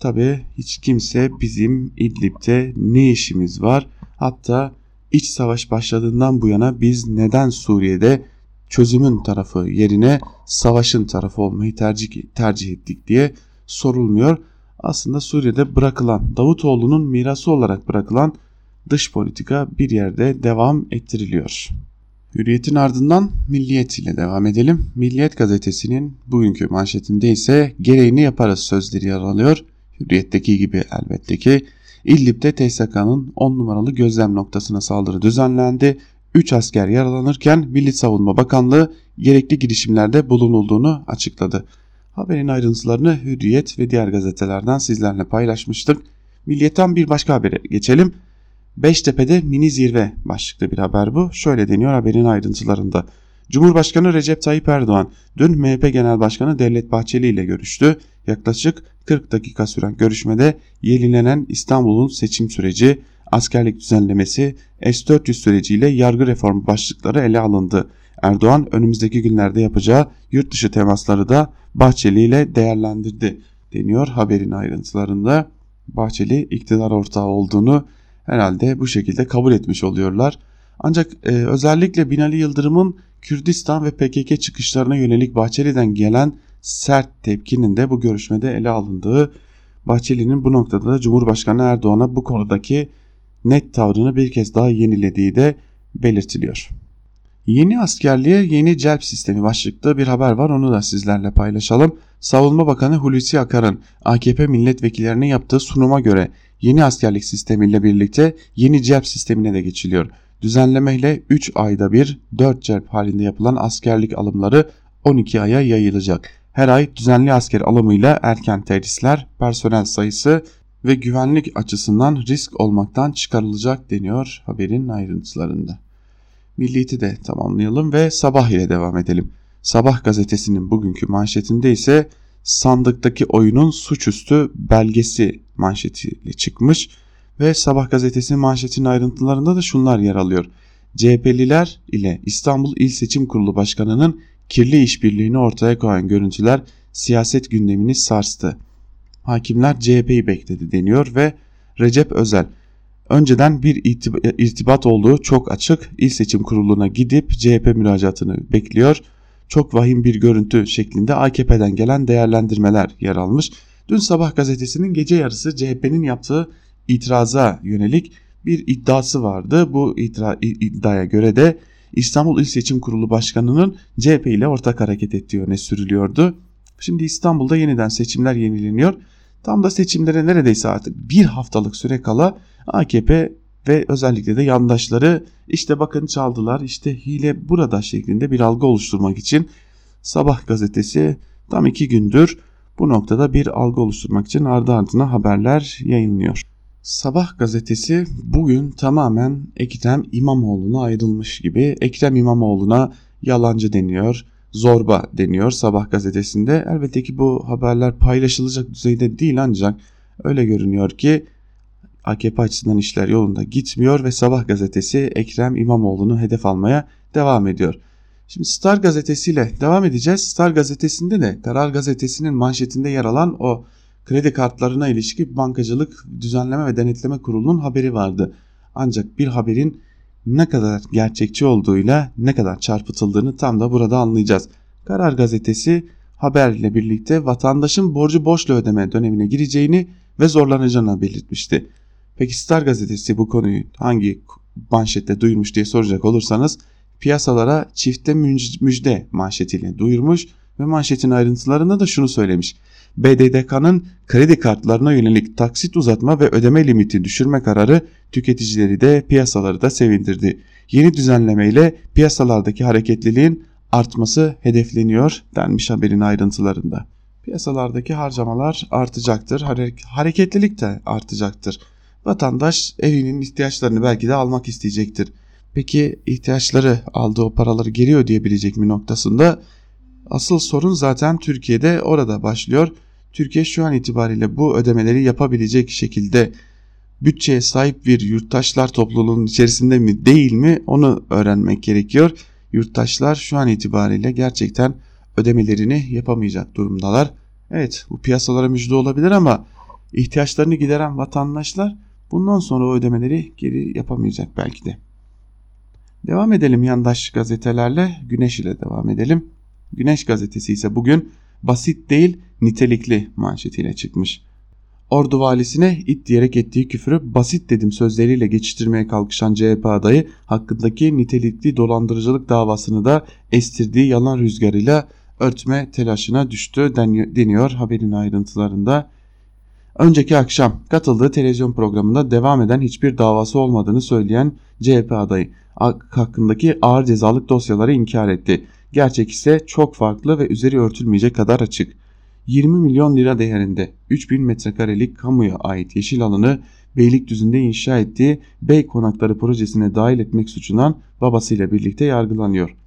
Tabi hiç kimse bizim İdlib'de ne işimiz var hatta iç savaş başladığından bu yana biz neden Suriye'de çözümün tarafı yerine savaşın tarafı olmayı tercih, tercih ettik diye sorulmuyor. Aslında Suriye'de bırakılan Davutoğlu'nun mirası olarak bırakılan dış politika bir yerde devam ettiriliyor. Hürriyet'in ardından Milliyet ile devam edelim. Milliyet gazetesinin bugünkü manşetinde ise gereğini yaparız sözleri yer alıyor. Hürriyet'teki gibi elbette ki İdlib'de TSK'nın 10 numaralı gözlem noktasına saldırı düzenlendi. 3 asker yaralanırken Milli Savunma Bakanlığı gerekli girişimlerde bulunulduğunu açıkladı. Haberin ayrıntılarını Hürriyet ve diğer gazetelerden sizlerle paylaşmıştık. Milliyetten bir başka habere geçelim. Beştepe'de mini zirve başlıklı bir haber bu. Şöyle deniyor haberin ayrıntılarında. Cumhurbaşkanı Recep Tayyip Erdoğan dün MHP Genel Başkanı Devlet Bahçeli ile görüştü. Yaklaşık 40 dakika süren görüşmede yenilenen İstanbul'un seçim süreci, askerlik düzenlemesi, S-400 süreciyle yargı reformu başlıkları ele alındı. Erdoğan önümüzdeki günlerde yapacağı yurt dışı temasları da Bahçeli ile değerlendirdi deniyor haberin ayrıntılarında. Bahçeli iktidar ortağı olduğunu herhalde bu şekilde kabul etmiş oluyorlar. Ancak e, özellikle Binali Yıldırım'ın Kürdistan ve PKK çıkışlarına yönelik Bahçeli'den gelen sert tepkinin de bu görüşmede ele alındığı Bahçeli'nin bu noktada da Cumhurbaşkanı Erdoğan'a bu konudaki net tavrını bir kez daha yenilediği de belirtiliyor. Yeni askerliğe yeni celp sistemi başlıklı bir haber var onu da sizlerle paylaşalım. Savunma Bakanı Hulusi Akar'ın AKP milletvekillerine yaptığı sunuma göre yeni askerlik sistemiyle birlikte yeni celp sistemine de geçiliyor. Düzenlemeyle 3 ayda bir 4 celp halinde yapılan askerlik alımları 12 aya yayılacak. Her ay düzenli asker alımıyla erken terhisler, personel sayısı ve güvenlik açısından risk olmaktan çıkarılacak deniyor haberin ayrıntılarında. Milliyeti de tamamlayalım ve Sabah ile devam edelim. Sabah gazetesinin bugünkü manşetinde ise sandıktaki oyunun suçüstü belgesi manşetiyle çıkmış ve Sabah gazetesinin manşetinin ayrıntılarında da şunlar yer alıyor. CHP'liler ile İstanbul İl Seçim Kurulu Başkanı'nın kirli işbirliğini ortaya koyan görüntüler siyaset gündemini sarstı. Hakimler CHP'yi bekledi deniyor ve Recep Özel önceden bir irtibat olduğu çok açık İl Seçim Kurulu'na gidip CHP müracaatını bekliyor. Çok vahim bir görüntü şeklinde AKP'den gelen değerlendirmeler yer almış. Dün sabah gazetesinin gece yarısı CHP'nin yaptığı itiraza yönelik bir iddiası vardı. Bu itira, iddiaya göre de İstanbul İl Seçim Kurulu Başkanı'nın CHP ile ortak hareket ettiği öne sürülüyordu. Şimdi İstanbul'da yeniden seçimler yenileniyor. Tam da seçimlere neredeyse artık bir haftalık süre kala AKP ve özellikle de yandaşları işte bakın çaldılar işte hile burada şeklinde bir algı oluşturmak için Sabah gazetesi tam iki gündür bu noktada bir algı oluşturmak için ardı ardına haberler yayınlıyor. Sabah gazetesi bugün tamamen Ekrem İmamoğlu'na ayrılmış gibi. Ekrem İmamoğlu'na yalancı deniyor, zorba deniyor Sabah gazetesinde. Elbette ki bu haberler paylaşılacak düzeyde değil ancak öyle görünüyor ki AKP açısından işler yolunda gitmiyor ve Sabah gazetesi Ekrem İmamoğlu'nu hedef almaya devam ediyor. Şimdi Star gazetesiyle devam edeceğiz. Star gazetesinde de Karar gazetesinin manşetinde yer alan o kredi kartlarına ilişki Bankacılık Düzenleme ve Denetleme Kurulu'nun haberi vardı. Ancak bir haberin ne kadar gerçekçi olduğuyla ne kadar çarpıtıldığını tam da burada anlayacağız. Karar gazetesi haberle birlikte vatandaşın borcu borçla ödeme dönemine gireceğini ve zorlanacağını belirtmişti. Peki Star gazetesi bu konuyu hangi manşette duyurmuş diye soracak olursanız piyasalara çifte müjde manşetiyle duyurmuş ve manşetin ayrıntılarında da şunu söylemiş. BDDK'nın kredi kartlarına yönelik taksit uzatma ve ödeme limiti düşürme kararı tüketicileri de piyasaları da sevindirdi. Yeni düzenlemeyle piyasalardaki hareketliliğin artması hedefleniyor denmiş haberin ayrıntılarında. Piyasalardaki harcamalar artacaktır, hareketlilik de artacaktır. Vatandaş evinin ihtiyaçlarını belki de almak isteyecektir. Peki ihtiyaçları aldığı o paraları geri ödeyebilecek mi noktasında asıl sorun zaten Türkiye'de orada başlıyor. Türkiye şu an itibariyle bu ödemeleri yapabilecek şekilde bütçeye sahip bir yurttaşlar topluluğunun içerisinde mi değil mi onu öğrenmek gerekiyor. Yurttaşlar şu an itibariyle gerçekten ödemelerini yapamayacak durumdalar. Evet bu piyasalara müjde olabilir ama ihtiyaçlarını gideren vatandaşlar bundan sonra o ödemeleri geri yapamayacak belki de. Devam edelim yandaş gazetelerle Güneş ile devam edelim. Güneş gazetesi ise bugün basit değil nitelikli manşetiyle çıkmış. Ordu valisine it diyerek ettiği küfürü basit dedim sözleriyle geçiştirmeye kalkışan CHP adayı hakkındaki nitelikli dolandırıcılık davasını da estirdiği yalan rüzgarıyla örtme telaşına düştü deniyor haberin ayrıntılarında. Önceki akşam katıldığı televizyon programında devam eden hiçbir davası olmadığını söyleyen CHP adayı hakkındaki ağır cezalık dosyaları inkar etti. Gerçek ise çok farklı ve üzeri örtülmeyecek kadar açık. 20 milyon lira değerinde 3000 metrekarelik kamuya ait yeşil alanı Beylikdüzü'nde inşa ettiği Bey Konakları projesine dahil etmek suçundan babasıyla birlikte yargılanıyor.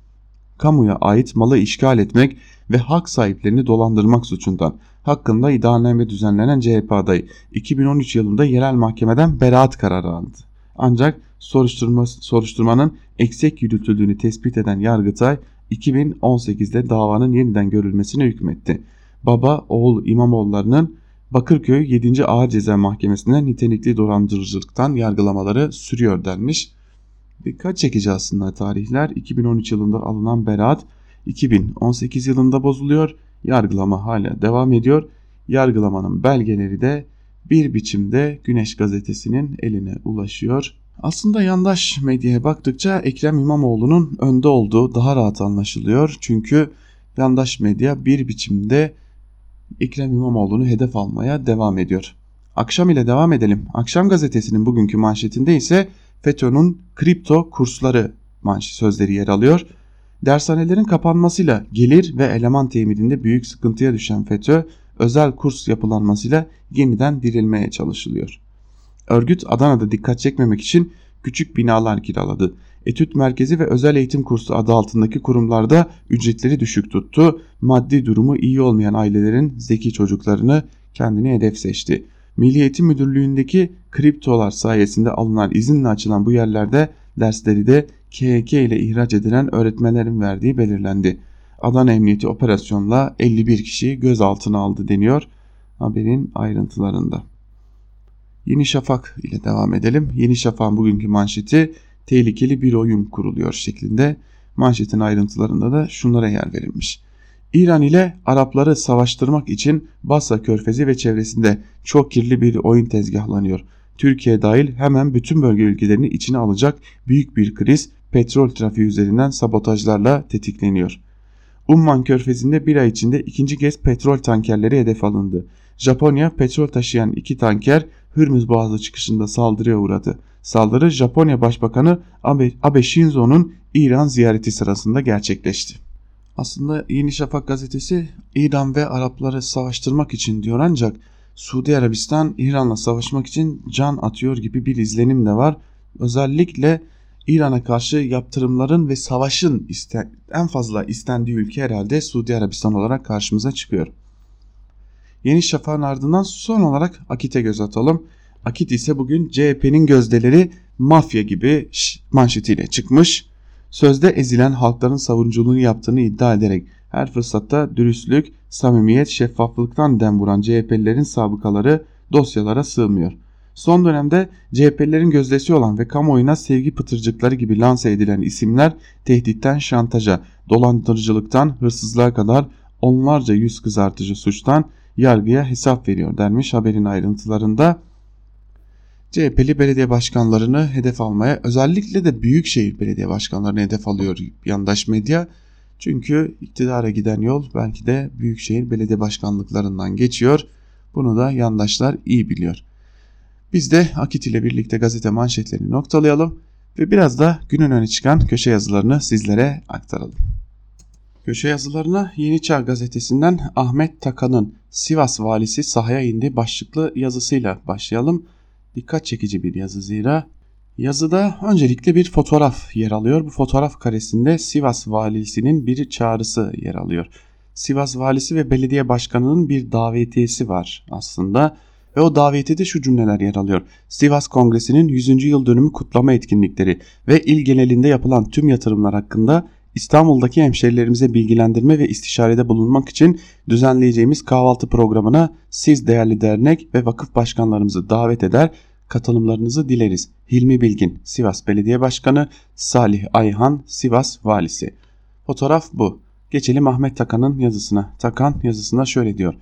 Kamuya ait malı işgal etmek ve hak sahiplerini dolandırmak suçundan hakkında iddianame düzenlenen CHP adayı 2013 yılında yerel mahkemeden beraat kararı aldı. Ancak soruşturma, soruşturmanın eksik yürütüldüğünü tespit eden Yargıtay 2018'de davanın yeniden görülmesine hükmetti. Baba oğul İmamoğullarının Bakırköy 7. Ağır Ceza Mahkemesi'nde nitelikli dolandırıcılıktan yargılamaları sürüyor denmiş. Dikkat çekici aslında tarihler 2013 yılında alınan beraat 2018 yılında bozuluyor. yargılama hala devam ediyor. Yargılamanın belgeleri de bir biçimde Güneş gazetesinin eline ulaşıyor. Aslında yandaş medyaya baktıkça Ekrem İmamoğlu'nun önde olduğu daha rahat anlaşılıyor. Çünkü yandaş medya bir biçimde Ekrem İmamoğlu'nu hedef almaya devam ediyor. Akşam ile devam edelim. Akşam gazetesinin bugünkü manşetinde ise FETÖ'nün kripto kursları manş sözleri yer alıyor. Dershanelerin kapanmasıyla gelir ve eleman temininde büyük sıkıntıya düşen FETÖ özel kurs yapılanmasıyla yeniden dirilmeye çalışılıyor. Örgüt Adana'da dikkat çekmemek için küçük binalar kiraladı. Etüt merkezi ve özel eğitim kursu adı altındaki kurumlarda ücretleri düşük tuttu. Maddi durumu iyi olmayan ailelerin zeki çocuklarını kendine hedef seçti. Milli Müdürlüğü'ndeki kriptolar sayesinde alınan izinle açılan bu yerlerde dersleri de KHK ile ihraç edilen öğretmenlerin verdiği belirlendi. Adana Emniyeti operasyonla 51 kişi gözaltına aldı deniyor haberin ayrıntılarında. Yeni Şafak ile devam edelim. Yeni Şafak'ın bugünkü manşeti tehlikeli bir oyun kuruluyor şeklinde. Manşetin ayrıntılarında da şunlara yer verilmiş. İran ile Arapları savaştırmak için Basra Körfezi ve çevresinde çok kirli bir oyun tezgahlanıyor. Türkiye dahil hemen bütün bölge ülkelerini içine alacak büyük bir kriz petrol trafiği üzerinden sabotajlarla tetikleniyor. Umman Körfezi'nde bir ay içinde ikinci kez petrol tankerleri hedef alındı. Japonya petrol taşıyan iki tanker Hürmüz Boğazı çıkışında saldırıya uğradı. Saldırı Japonya Başbakanı Abe, Abe Shinzo'nun İran ziyareti sırasında gerçekleşti. Aslında Yeni Şafak gazetesi İran ve Arapları savaştırmak için diyor ancak Suudi Arabistan İran'la savaşmak için can atıyor gibi bir izlenim de var. Özellikle İran'a karşı yaptırımların ve savaşın en fazla istendiği ülke herhalde Suudi Arabistan olarak karşımıza çıkıyor. Yeni Şafak'ın ardından son olarak Akit'e göz atalım. Akit ise bugün CHP'nin gözdeleri mafya gibi manşetiyle çıkmış. Sözde ezilen halkların savunuculuğunu yaptığını iddia ederek her fırsatta dürüstlük, samimiyet, şeffaflıktan dem vuran CHP'lilerin sabıkaları dosyalara sığmıyor. Son dönemde CHP'lilerin gözdesi olan ve kamuoyuna sevgi pıtırcıkları gibi lanse edilen isimler tehditten şantaja, dolandırıcılıktan hırsızlığa kadar onlarca yüz kızartıcı suçtan yargıya hesap veriyor denmiş haberin ayrıntılarında. CHP'li belediye başkanlarını hedef almaya özellikle de büyükşehir belediye başkanlarını hedef alıyor yandaş medya. Çünkü iktidara giden yol belki de büyükşehir belediye başkanlıklarından geçiyor. Bunu da yandaşlar iyi biliyor. Biz de Akit ile birlikte gazete manşetlerini noktalayalım ve biraz da günün öne çıkan köşe yazılarını sizlere aktaralım. Köşe yazılarına Yeni Çağ gazetesinden Ahmet Takan'ın Sivas valisi sahaya indi başlıklı yazısıyla başlayalım. Dikkat çekici bir yazı zira. Yazıda öncelikle bir fotoğraf yer alıyor. Bu fotoğraf karesinde Sivas valisinin bir çağrısı yer alıyor. Sivas valisi ve belediye başkanının bir davetiyesi var aslında. Ve o davetiyede şu cümleler yer alıyor. Sivas Kongresi'nin 100. yıl dönümü kutlama etkinlikleri ve il genelinde yapılan tüm yatırımlar hakkında İstanbul'daki hemşerilerimize bilgilendirme ve istişarede bulunmak için düzenleyeceğimiz kahvaltı programına siz değerli dernek ve vakıf başkanlarımızı davet eder, katılımlarınızı dileriz. Hilmi Bilgin, Sivas Belediye Başkanı, Salih Ayhan, Sivas Valisi. Fotoğraf bu. Geçelim Ahmet Takan'ın yazısına. Takan yazısında şöyle diyor.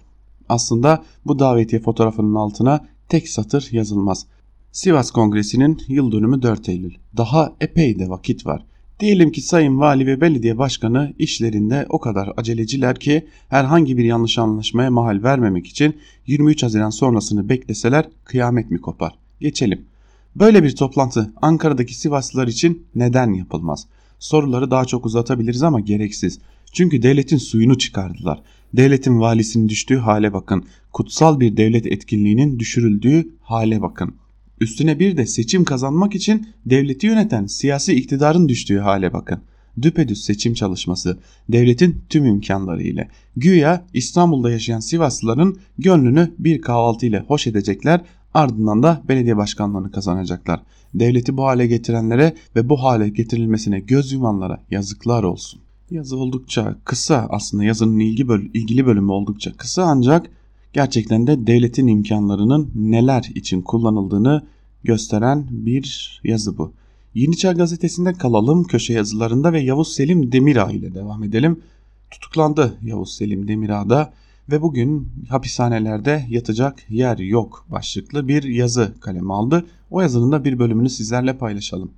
Aslında bu davetiye fotoğrafının altına tek satır yazılmaz. Sivas Kongresi'nin yıl dönümü 4 Eylül. Daha epey de vakit var. Diyelim ki Sayın Vali ve Belediye Başkanı işlerinde o kadar aceleciler ki herhangi bir yanlış anlaşmaya mahal vermemek için 23 Haziran sonrasını bekleseler kıyamet mi kopar? Geçelim. Böyle bir toplantı Ankara'daki Sivaslılar için neden yapılmaz? Soruları daha çok uzatabiliriz ama gereksiz. Çünkü devletin suyunu çıkardılar. Devletin valisinin düştüğü hale bakın. Kutsal bir devlet etkinliğinin düşürüldüğü hale bakın. Üstüne bir de seçim kazanmak için devleti yöneten siyasi iktidarın düştüğü hale bakın. Düpedüz seçim çalışması, devletin tüm imkanları ile. Güya İstanbul'da yaşayan Sivaslıların gönlünü bir kahvaltı ile hoş edecekler, ardından da belediye başkanlığını kazanacaklar. Devleti bu hale getirenlere ve bu hale getirilmesine göz yumanlara yazıklar olsun. Yazı oldukça kısa aslında yazının ilgi böl ilgili bölümü oldukça kısa ancak gerçekten de devletin imkanlarının neler için kullanıldığını gösteren bir yazı bu. Yeni Çağ gazetesinde kalalım köşe yazılarında ve Yavuz Selim Demirağ ile devam edelim. Tutuklandı Yavuz Selim Demirağ'da ve bugün hapishanelerde yatacak yer yok başlıklı bir yazı kaleme aldı. O yazının da bir bölümünü sizlerle paylaşalım.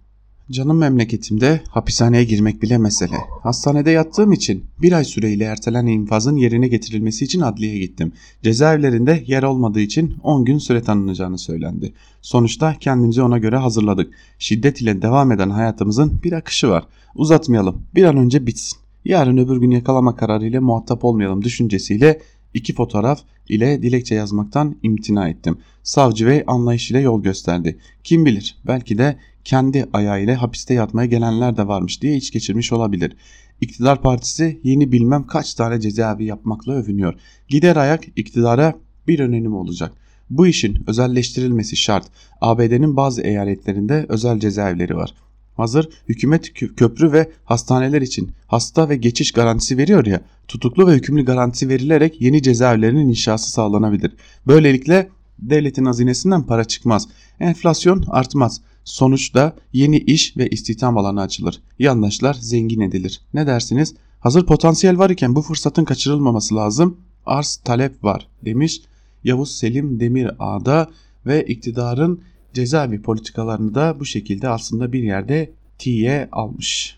Canım memleketimde hapishaneye girmek bile mesele. Hastanede yattığım için bir ay süreyle ertelenen infazın yerine getirilmesi için adliyeye gittim. Cezaevlerinde yer olmadığı için 10 gün süre tanınacağını söylendi. Sonuçta kendimizi ona göre hazırladık. Şiddet ile devam eden hayatımızın bir akışı var. Uzatmayalım bir an önce bitsin. Yarın öbür gün yakalama kararıyla muhatap olmayalım düşüncesiyle iki fotoğraf ile dilekçe yazmaktan imtina ettim. Savcı ve anlayış ile yol gösterdi. Kim bilir belki de kendi ayağıyla hapiste yatmaya gelenler de varmış diye iç geçirmiş olabilir. İktidar partisi yeni bilmem kaç tane cezaevi yapmakla övünüyor. Gider ayak iktidara bir önenim olacak. Bu işin özelleştirilmesi şart. ABD'nin bazı eyaletlerinde özel cezaevleri var. Hazır hükümet köprü ve hastaneler için hasta ve geçiş garantisi veriyor ya tutuklu ve hükümlü garantisi verilerek yeni cezaevlerinin inşası sağlanabilir. Böylelikle devletin hazinesinden para çıkmaz. Enflasyon artmaz. Sonuçta yeni iş ve istihdam alanı açılır. Yandaşlar zengin edilir. Ne dersiniz? Hazır potansiyel var iken bu fırsatın kaçırılmaması lazım. Arz talep var demiş Yavuz Selim Demir Ağa'da ve iktidarın cezaevi politikalarını da bu şekilde aslında bir yerde tiye almış.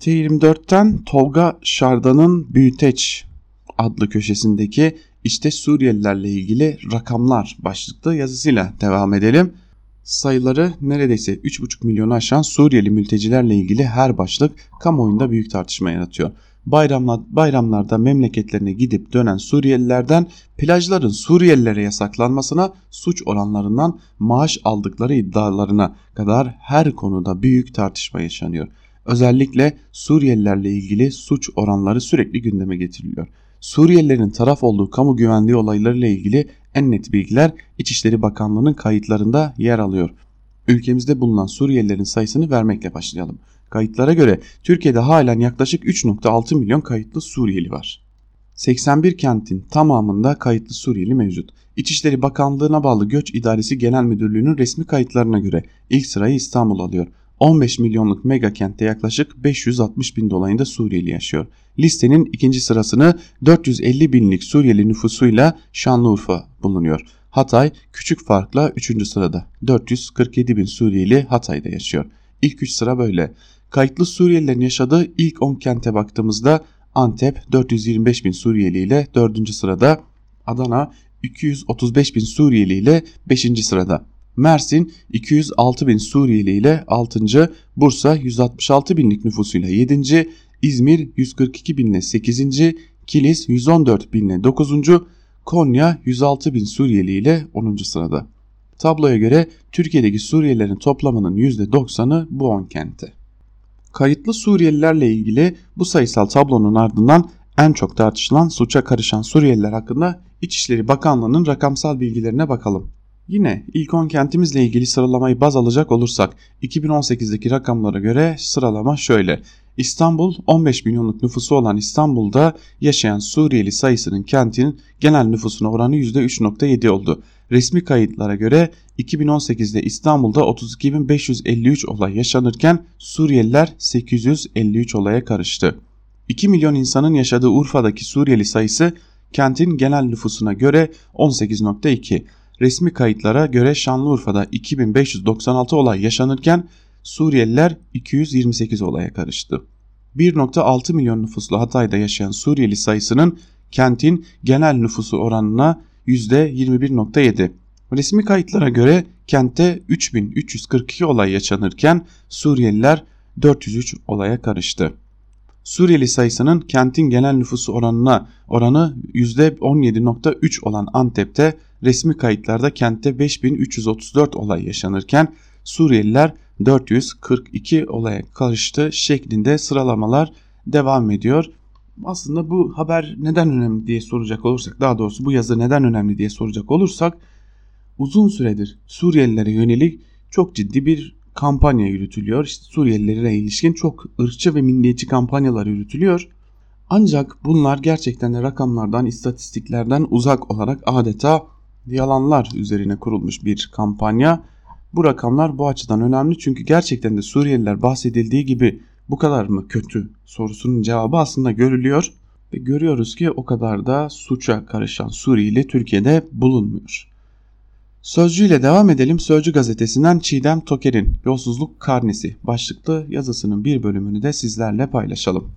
T24'ten Tolga Şardan'ın Büyüteç adlı köşesindeki işte Suriyelilerle ilgili rakamlar başlıklı yazısıyla devam edelim. Sayıları neredeyse 3,5 milyonu aşan Suriyeli mültecilerle ilgili her başlık kamuoyunda büyük tartışma yaratıyor. Bayramlar, bayramlarda memleketlerine gidip dönen Suriyelilerden plajların Suriyelilere yasaklanmasına suç oranlarından maaş aldıkları iddialarına kadar her konuda büyük tartışma yaşanıyor. Özellikle Suriyelilerle ilgili suç oranları sürekli gündeme getiriliyor. Suriyelilerin taraf olduğu kamu güvenliği olaylarıyla ilgili en net bilgiler İçişleri Bakanlığı'nın kayıtlarında yer alıyor. Ülkemizde bulunan Suriyelilerin sayısını vermekle başlayalım. Kayıtlara göre Türkiye'de halen yaklaşık 3.6 milyon kayıtlı Suriyeli var. 81 kentin tamamında kayıtlı Suriyeli mevcut. İçişleri Bakanlığı'na bağlı Göç İdaresi Genel Müdürlüğü'nün resmi kayıtlarına göre ilk sırayı İstanbul alıyor. 15 milyonluk mega kentte yaklaşık 560 bin dolayında Suriyeli yaşıyor. Listenin ikinci sırasını 450 binlik Suriyeli nüfusuyla Şanlıurfa bulunuyor. Hatay küçük farkla 3. sırada 447 bin Suriyeli Hatay'da yaşıyor. İlk 3 sıra böyle. Kayıtlı Suriyelilerin yaşadığı ilk 10 kente baktığımızda Antep 425 bin Suriyeli ile 4. sırada, Adana 235 bin Suriyeli ile 5. sırada. Mersin 206 bin Suriyeli ile 6. Bursa 166 binlik nüfusuyla 7. İzmir 142 binle 8. Kilis 114 binle 9. Konya 106 bin Suriyeli ile 10. sırada. Tabloya göre Türkiye'deki Suriyelilerin toplamının %90'ı bu 10 kentte. Kayıtlı Suriyelilerle ilgili bu sayısal tablonun ardından en çok tartışılan suça karışan Suriyeliler hakkında İçişleri Bakanlığı'nın rakamsal bilgilerine bakalım. Yine ilk 10 kentimizle ilgili sıralamayı baz alacak olursak 2018'deki rakamlara göre sıralama şöyle. İstanbul 15 milyonluk nüfusu olan İstanbul'da yaşayan Suriyeli sayısının kentin genel nüfusuna oranı %3.7 oldu. Resmi kayıtlara göre 2018'de İstanbul'da 32.553 olay yaşanırken Suriyeliler 853 olaya karıştı. 2 milyon insanın yaşadığı Urfa'daki Suriyeli sayısı kentin genel nüfusuna göre 18.2. Resmi kayıtlara göre Şanlıurfa'da 2596 olay yaşanırken Suriyeliler 228 olaya karıştı. 1.6 milyon nüfuslu Hatay'da yaşayan Suriyeli sayısının kentin genel nüfusu oranına %21.7. Resmi kayıtlara göre kentte 3342 olay yaşanırken Suriyeliler 403 olaya karıştı. Suriyeli sayısının kentin genel nüfusu oranına oranı %17.3 olan Antep'te resmi kayıtlarda kentte 5334 olay yaşanırken Suriyeliler 442 olaya karıştı şeklinde sıralamalar devam ediyor. Aslında bu haber neden önemli diye soracak olursak daha doğrusu bu yazı neden önemli diye soracak olursak uzun süredir Suriyelilere yönelik çok ciddi bir kampanya yürütülüyor. İşte Suriyelilere ilişkin çok ırkçı ve milliyetçi kampanyalar yürütülüyor. Ancak bunlar gerçekten de rakamlardan, istatistiklerden uzak olarak adeta yalanlar üzerine kurulmuş bir kampanya. Bu rakamlar bu açıdan önemli çünkü gerçekten de Suriyeliler bahsedildiği gibi bu kadar mı kötü sorusunun cevabı aslında görülüyor. Ve görüyoruz ki o kadar da suça karışan Suriyeli Türkiye'de bulunmuyor. Sözcü ile devam edelim. Sözcü gazetesinden Çiğdem Toker'in Yolsuzluk Karnesi başlıklı yazısının bir bölümünü de sizlerle paylaşalım.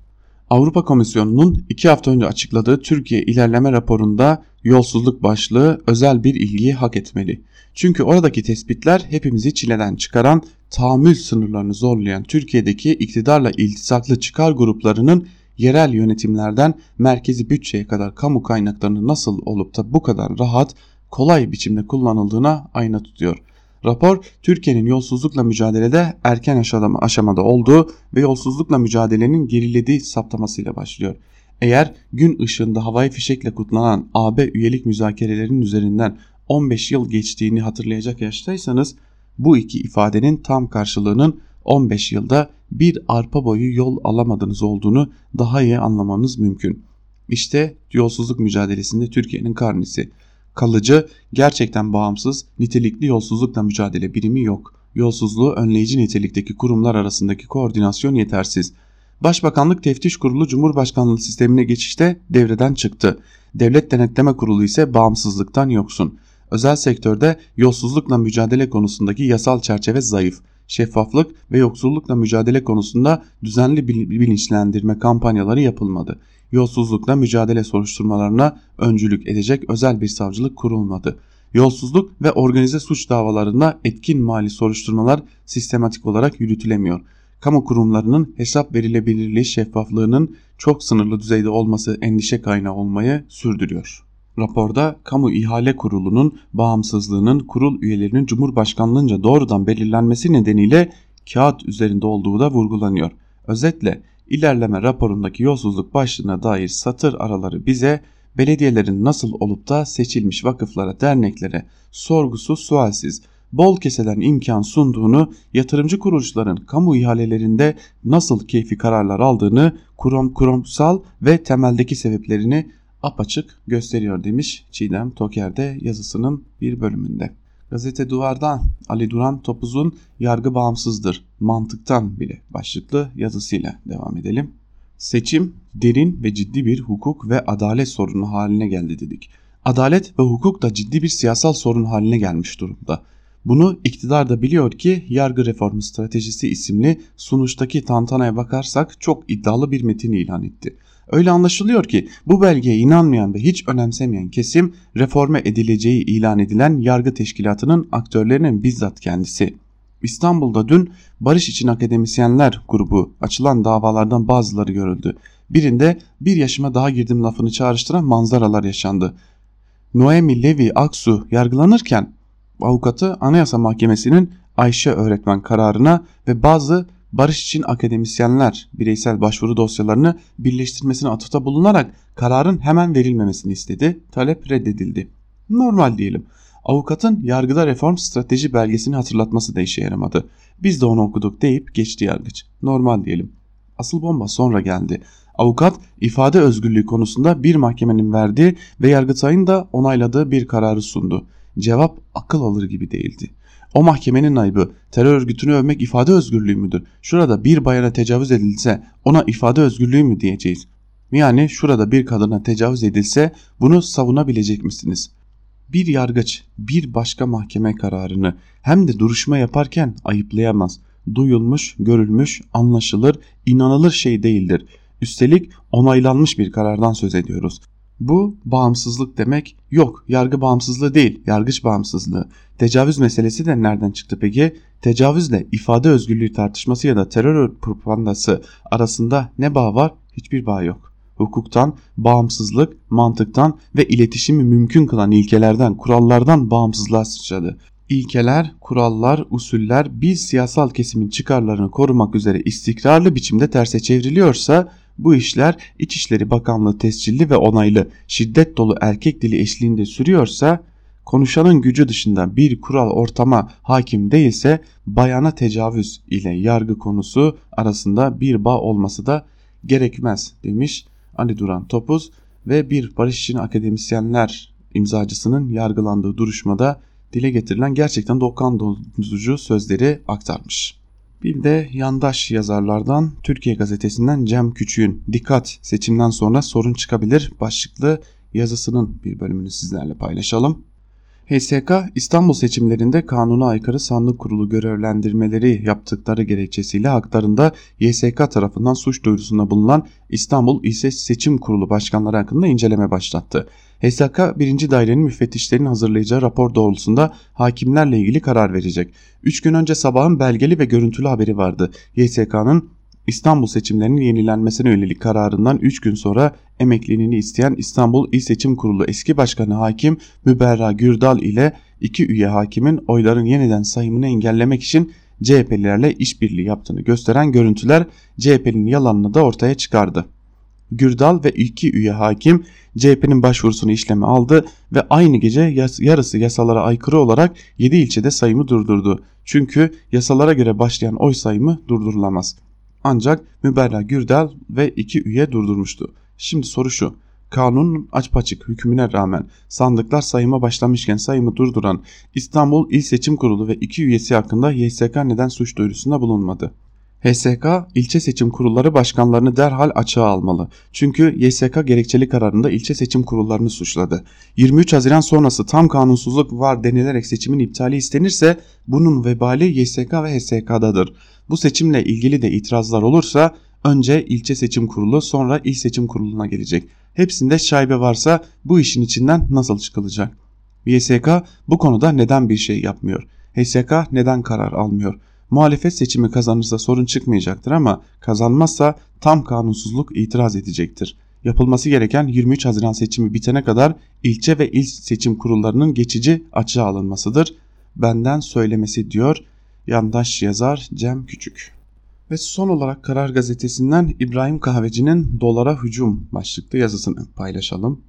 Avrupa Komisyonu'nun iki hafta önce açıkladığı Türkiye ilerleme raporunda yolsuzluk başlığı özel bir ilgiyi hak etmeli. Çünkü oradaki tespitler hepimizi çileden çıkaran, tahammül sınırlarını zorlayan Türkiye'deki iktidarla iltisaklı çıkar gruplarının yerel yönetimlerden merkezi bütçeye kadar kamu kaynaklarını nasıl olup da bu kadar rahat, kolay biçimde kullanıldığına ayna tutuyor. Rapor Türkiye'nin yolsuzlukla mücadelede erken aşamada olduğu ve yolsuzlukla mücadelenin gerilediği saptamasıyla başlıyor. Eğer gün ışığında havai fişekle kutlanan AB üyelik müzakerelerinin üzerinden 15 yıl geçtiğini hatırlayacak yaştaysanız bu iki ifadenin tam karşılığının 15 yılda bir arpa boyu yol alamadığınız olduğunu daha iyi anlamanız mümkün. İşte yolsuzluk mücadelesinde Türkiye'nin karnesi kalıcı, gerçekten bağımsız, nitelikli yolsuzlukla mücadele birimi yok. Yolsuzluğu önleyici nitelikteki kurumlar arasındaki koordinasyon yetersiz. Başbakanlık Teftiş Kurulu Cumhurbaşkanlığı sistemine geçişte devreden çıktı. Devlet Denetleme Kurulu ise bağımsızlıktan yoksun. Özel sektörde yolsuzlukla mücadele konusundaki yasal çerçeve zayıf. Şeffaflık ve yoksullukla mücadele konusunda düzenli bilinçlendirme kampanyaları yapılmadı yolsuzlukla mücadele soruşturmalarına öncülük edecek özel bir savcılık kurulmadı. Yolsuzluk ve organize suç davalarında etkin mali soruşturmalar sistematik olarak yürütülemiyor. Kamu kurumlarının hesap verilebilirliği şeffaflığının çok sınırlı düzeyde olması endişe kaynağı olmayı sürdürüyor. Raporda Kamu İhale Kurulu'nun bağımsızlığının kurul üyelerinin Cumhurbaşkanlığınca doğrudan belirlenmesi nedeniyle kağıt üzerinde olduğu da vurgulanıyor. Özetle ilerleme raporundaki yolsuzluk başlığına dair satır araları bize belediyelerin nasıl olup da seçilmiş vakıflara, derneklere sorgusu sualsiz bol keseden imkan sunduğunu, yatırımcı kuruluşların kamu ihalelerinde nasıl keyfi kararlar aldığını, kurum kurumsal ve temeldeki sebeplerini apaçık gösteriyor demiş Çiğdem Toker'de yazısının bir bölümünde. Gazete Duvar'dan Ali Duran Topuz'un Yargı Bağımsızdır Mantıktan bile başlıklı yazısıyla devam edelim. Seçim derin ve ciddi bir hukuk ve adalet sorunu haline geldi dedik. Adalet ve hukuk da ciddi bir siyasal sorun haline gelmiş durumda. Bunu iktidar da biliyor ki yargı reformu stratejisi isimli sunuştaki tantanaya bakarsak çok iddialı bir metin ilan etti. Öyle anlaşılıyor ki bu belgeye inanmayan ve hiç önemsemeyen kesim reforme edileceği ilan edilen yargı teşkilatının aktörlerinin bizzat kendisi. İstanbul'da dün Barış İçin Akademisyenler grubu açılan davalardan bazıları görüldü. Birinde bir yaşıma daha girdim lafını çağrıştıran manzaralar yaşandı. Noemi Levi Aksu yargılanırken avukatı Anayasa Mahkemesi'nin Ayşe öğretmen kararına ve bazı barış için akademisyenler bireysel başvuru dosyalarını birleştirmesine atıfta bulunarak kararın hemen verilmemesini istedi. Talep reddedildi. Normal diyelim. Avukatın yargıda reform strateji belgesini hatırlatması da işe yaramadı. Biz de onu okuduk deyip geçti yargıç. Normal diyelim. Asıl bomba sonra geldi. Avukat ifade özgürlüğü konusunda bir mahkemenin verdiği ve Yargıtay'ın da onayladığı bir kararı sundu. Cevap akıl alır gibi değildi. O mahkemenin ayıbı terör örgütünü övmek ifade özgürlüğü müdür? Şurada bir bayana tecavüz edilse ona ifade özgürlüğü mü diyeceğiz? Yani şurada bir kadına tecavüz edilse bunu savunabilecek misiniz? Bir yargıç bir başka mahkeme kararını hem de duruşma yaparken ayıplayamaz. Duyulmuş, görülmüş, anlaşılır, inanılır şey değildir. Üstelik onaylanmış bir karardan söz ediyoruz. Bu bağımsızlık demek yok. Yargı bağımsızlığı değil, yargıç bağımsızlığı. Tecavüz meselesi de nereden çıktı peki? Tecavüzle ifade özgürlüğü tartışması ya da terör propagandası arasında ne bağ var? Hiçbir bağ yok. Hukuktan, bağımsızlık, mantıktan ve iletişimi mümkün kılan ilkelerden, kurallardan bağımsızlığa sıçradı. İlkeler, kurallar, usuller bir siyasal kesimin çıkarlarını korumak üzere istikrarlı biçimde terse çevriliyorsa bu işler İçişleri Bakanlığı tescilli ve onaylı şiddet dolu erkek dili eşliğinde sürüyorsa konuşanın gücü dışında bir kural ortama hakim değilse bayana tecavüz ile yargı konusu arasında bir bağ olması da gerekmez demiş Ali Duran Topuz ve bir barış için akademisyenler imzacısının yargılandığı duruşmada dile getirilen gerçekten dokan sözleri aktarmış. Bir de yandaş yazarlardan Türkiye Gazetesi'nden Cem Küçük'ün Dikkat seçimden sonra sorun çıkabilir başlıklı yazısının bir bölümünü sizlerle paylaşalım. HSK İstanbul seçimlerinde kanuna aykırı sandık kurulu görevlendirmeleri yaptıkları gerekçesiyle haklarında YSK tarafından suç duyurusunda bulunan İstanbul İl Seçim Kurulu başkanları hakkında inceleme başlattı. HSK 1. Dairenin müfettişlerin hazırlayacağı rapor doğrultusunda hakimlerle ilgili karar verecek. 3 gün önce sabahın belgeli ve görüntülü haberi vardı. YSK'nın İstanbul seçimlerinin yenilenmesine yönelik kararından 3 gün sonra emekliliğini isteyen İstanbul İl Seçim Kurulu eski başkanı hakim Müberra Gürdal ile iki üye hakimin oyların yeniden sayımını engellemek için CHP'lilerle işbirliği yaptığını gösteren görüntüler CHP'nin yalanını da ortaya çıkardı. Gürdal ve iki üye hakim CHP'nin başvurusunu işleme aldı ve aynı gece yarısı yasalara aykırı olarak 7 ilçede sayımı durdurdu. Çünkü yasalara göre başlayan oy sayımı durdurulamaz. Ancak Müberra Gürdal ve iki üye durdurmuştu. Şimdi soru şu. Kanunun açpaçık hükmüne rağmen sandıklar sayıma başlamışken sayımı durduran İstanbul İl Seçim Kurulu ve iki üyesi hakkında YSK neden suç duyurusunda bulunmadı? HSK ilçe seçim kurulları başkanlarını derhal açığa almalı. Çünkü YSK gerekçeli kararında ilçe seçim kurullarını suçladı. 23 Haziran sonrası tam kanunsuzluk var denilerek seçimin iptali istenirse bunun vebali YSK ve HSK'dadır. Bu seçimle ilgili de itirazlar olursa önce ilçe seçim kurulu sonra il seçim kuruluna gelecek. Hepsinde şaibe varsa bu işin içinden nasıl çıkılacak? YSK bu konuda neden bir şey yapmıyor? HSK neden karar almıyor? Muhalefet seçimi kazanırsa sorun çıkmayacaktır ama kazanmazsa tam kanunsuzluk itiraz edecektir. Yapılması gereken 23 Haziran seçimi bitene kadar ilçe ve il seçim kurullarının geçici açığa alınmasıdır. Benden söylemesi diyor yandaş yazar Cem Küçük. Ve son olarak Karar Gazetesi'nden İbrahim Kahveci'nin Dolara Hücum başlıklı yazısını paylaşalım.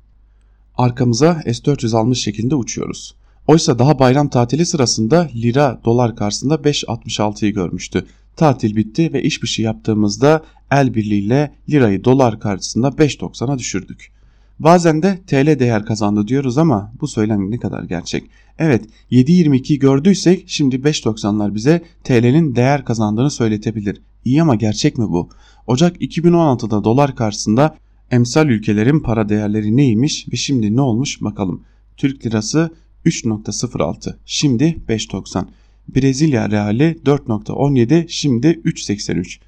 Arkamıza S-400 almış şekilde uçuyoruz. Oysa daha bayram tatili sırasında lira dolar karşısında 5.66'yı görmüştü. Tatil bitti ve iş dışı yaptığımızda el birliğiyle lirayı dolar karşısında 5.90'a düşürdük. Bazen de TL değer kazandı diyoruz ama bu söylem ne kadar gerçek? Evet 7.22'yi gördüysek şimdi 5.90'lar bize TL'nin değer kazandığını söyletebilir. İyi ama gerçek mi bu? Ocak 2016'da dolar karşısında emsal ülkelerin para değerleri neymiş ve şimdi ne olmuş bakalım. Türk lirası 3.06 şimdi 5.90. Brezilya reali 4.17 şimdi 3.83.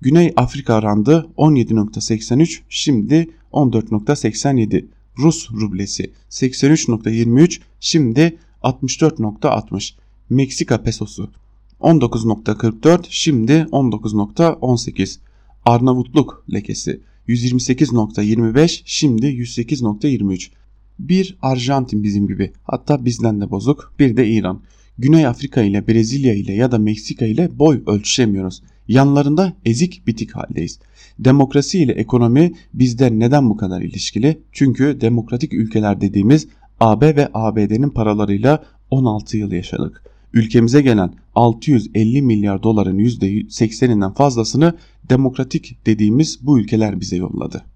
Güney Afrika randı 17.83 şimdi 14.87. Rus rublesi 83.23 şimdi 64.60. Meksika pesosu 19.44 şimdi 19.18. Arnavutluk lekesi 128.25 şimdi 108.23. Bir Arjantin bizim gibi hatta bizden de bozuk bir de İran. Güney Afrika ile Brezilya ile ya da Meksika ile boy ölçüşemiyoruz. Yanlarında ezik bitik haldeyiz. Demokrasi ile ekonomi bizde neden bu kadar ilişkili? Çünkü demokratik ülkeler dediğimiz AB ve ABD'nin paralarıyla 16 yıl yaşadık. Ülkemize gelen 650 milyar doların %80'inden fazlasını demokratik dediğimiz bu ülkeler bize yolladı.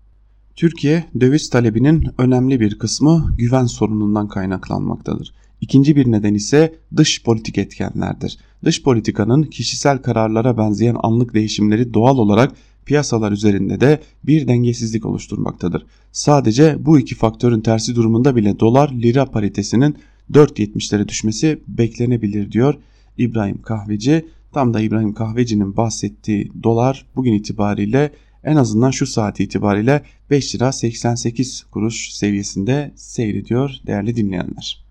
Türkiye döviz talebinin önemli bir kısmı güven sorunundan kaynaklanmaktadır. İkinci bir neden ise dış politik etkenlerdir. Dış politikanın kişisel kararlara benzeyen anlık değişimleri doğal olarak piyasalar üzerinde de bir dengesizlik oluşturmaktadır. Sadece bu iki faktörün tersi durumunda bile dolar lira paritesinin 4.70'lere düşmesi beklenebilir diyor İbrahim Kahveci. Tam da İbrahim Kahveci'nin bahsettiği dolar bugün itibariyle en azından şu saat itibariyle 5 lira 88 kuruş seviyesinde seyrediyor değerli dinleyenler.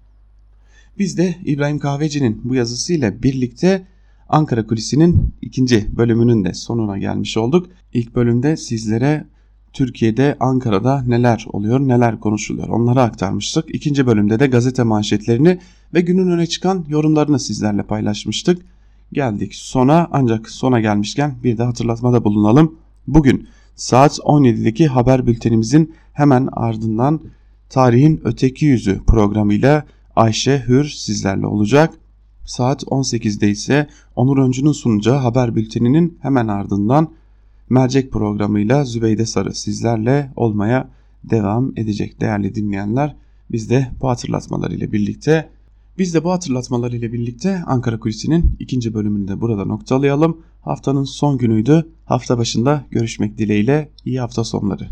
Biz de İbrahim Kahveci'nin bu yazısıyla birlikte Ankara Kulisi'nin ikinci bölümünün de sonuna gelmiş olduk. İlk bölümde sizlere Türkiye'de Ankara'da neler oluyor neler konuşuluyor onları aktarmıştık. İkinci bölümde de gazete manşetlerini ve günün öne çıkan yorumlarını sizlerle paylaşmıştık. Geldik sona ancak sona gelmişken bir de hatırlatmada bulunalım. Bugün saat 17'deki haber bültenimizin hemen ardından Tarihin Öteki Yüzü programıyla Ayşe Hür sizlerle olacak. Saat 18'de ise Onur Öncü'nün sunacağı haber bülteninin hemen ardından mercek programıyla Zübeyde Sarı sizlerle olmaya devam edecek değerli dinleyenler. Biz de bu hatırlatmalar ile birlikte Biz de bu hatırlatmalar ile birlikte Ankara Kulisi'nin ikinci bölümünü de burada noktalayalım. Haftanın son günüydü. Hafta başında görüşmek dileğiyle iyi hafta sonları.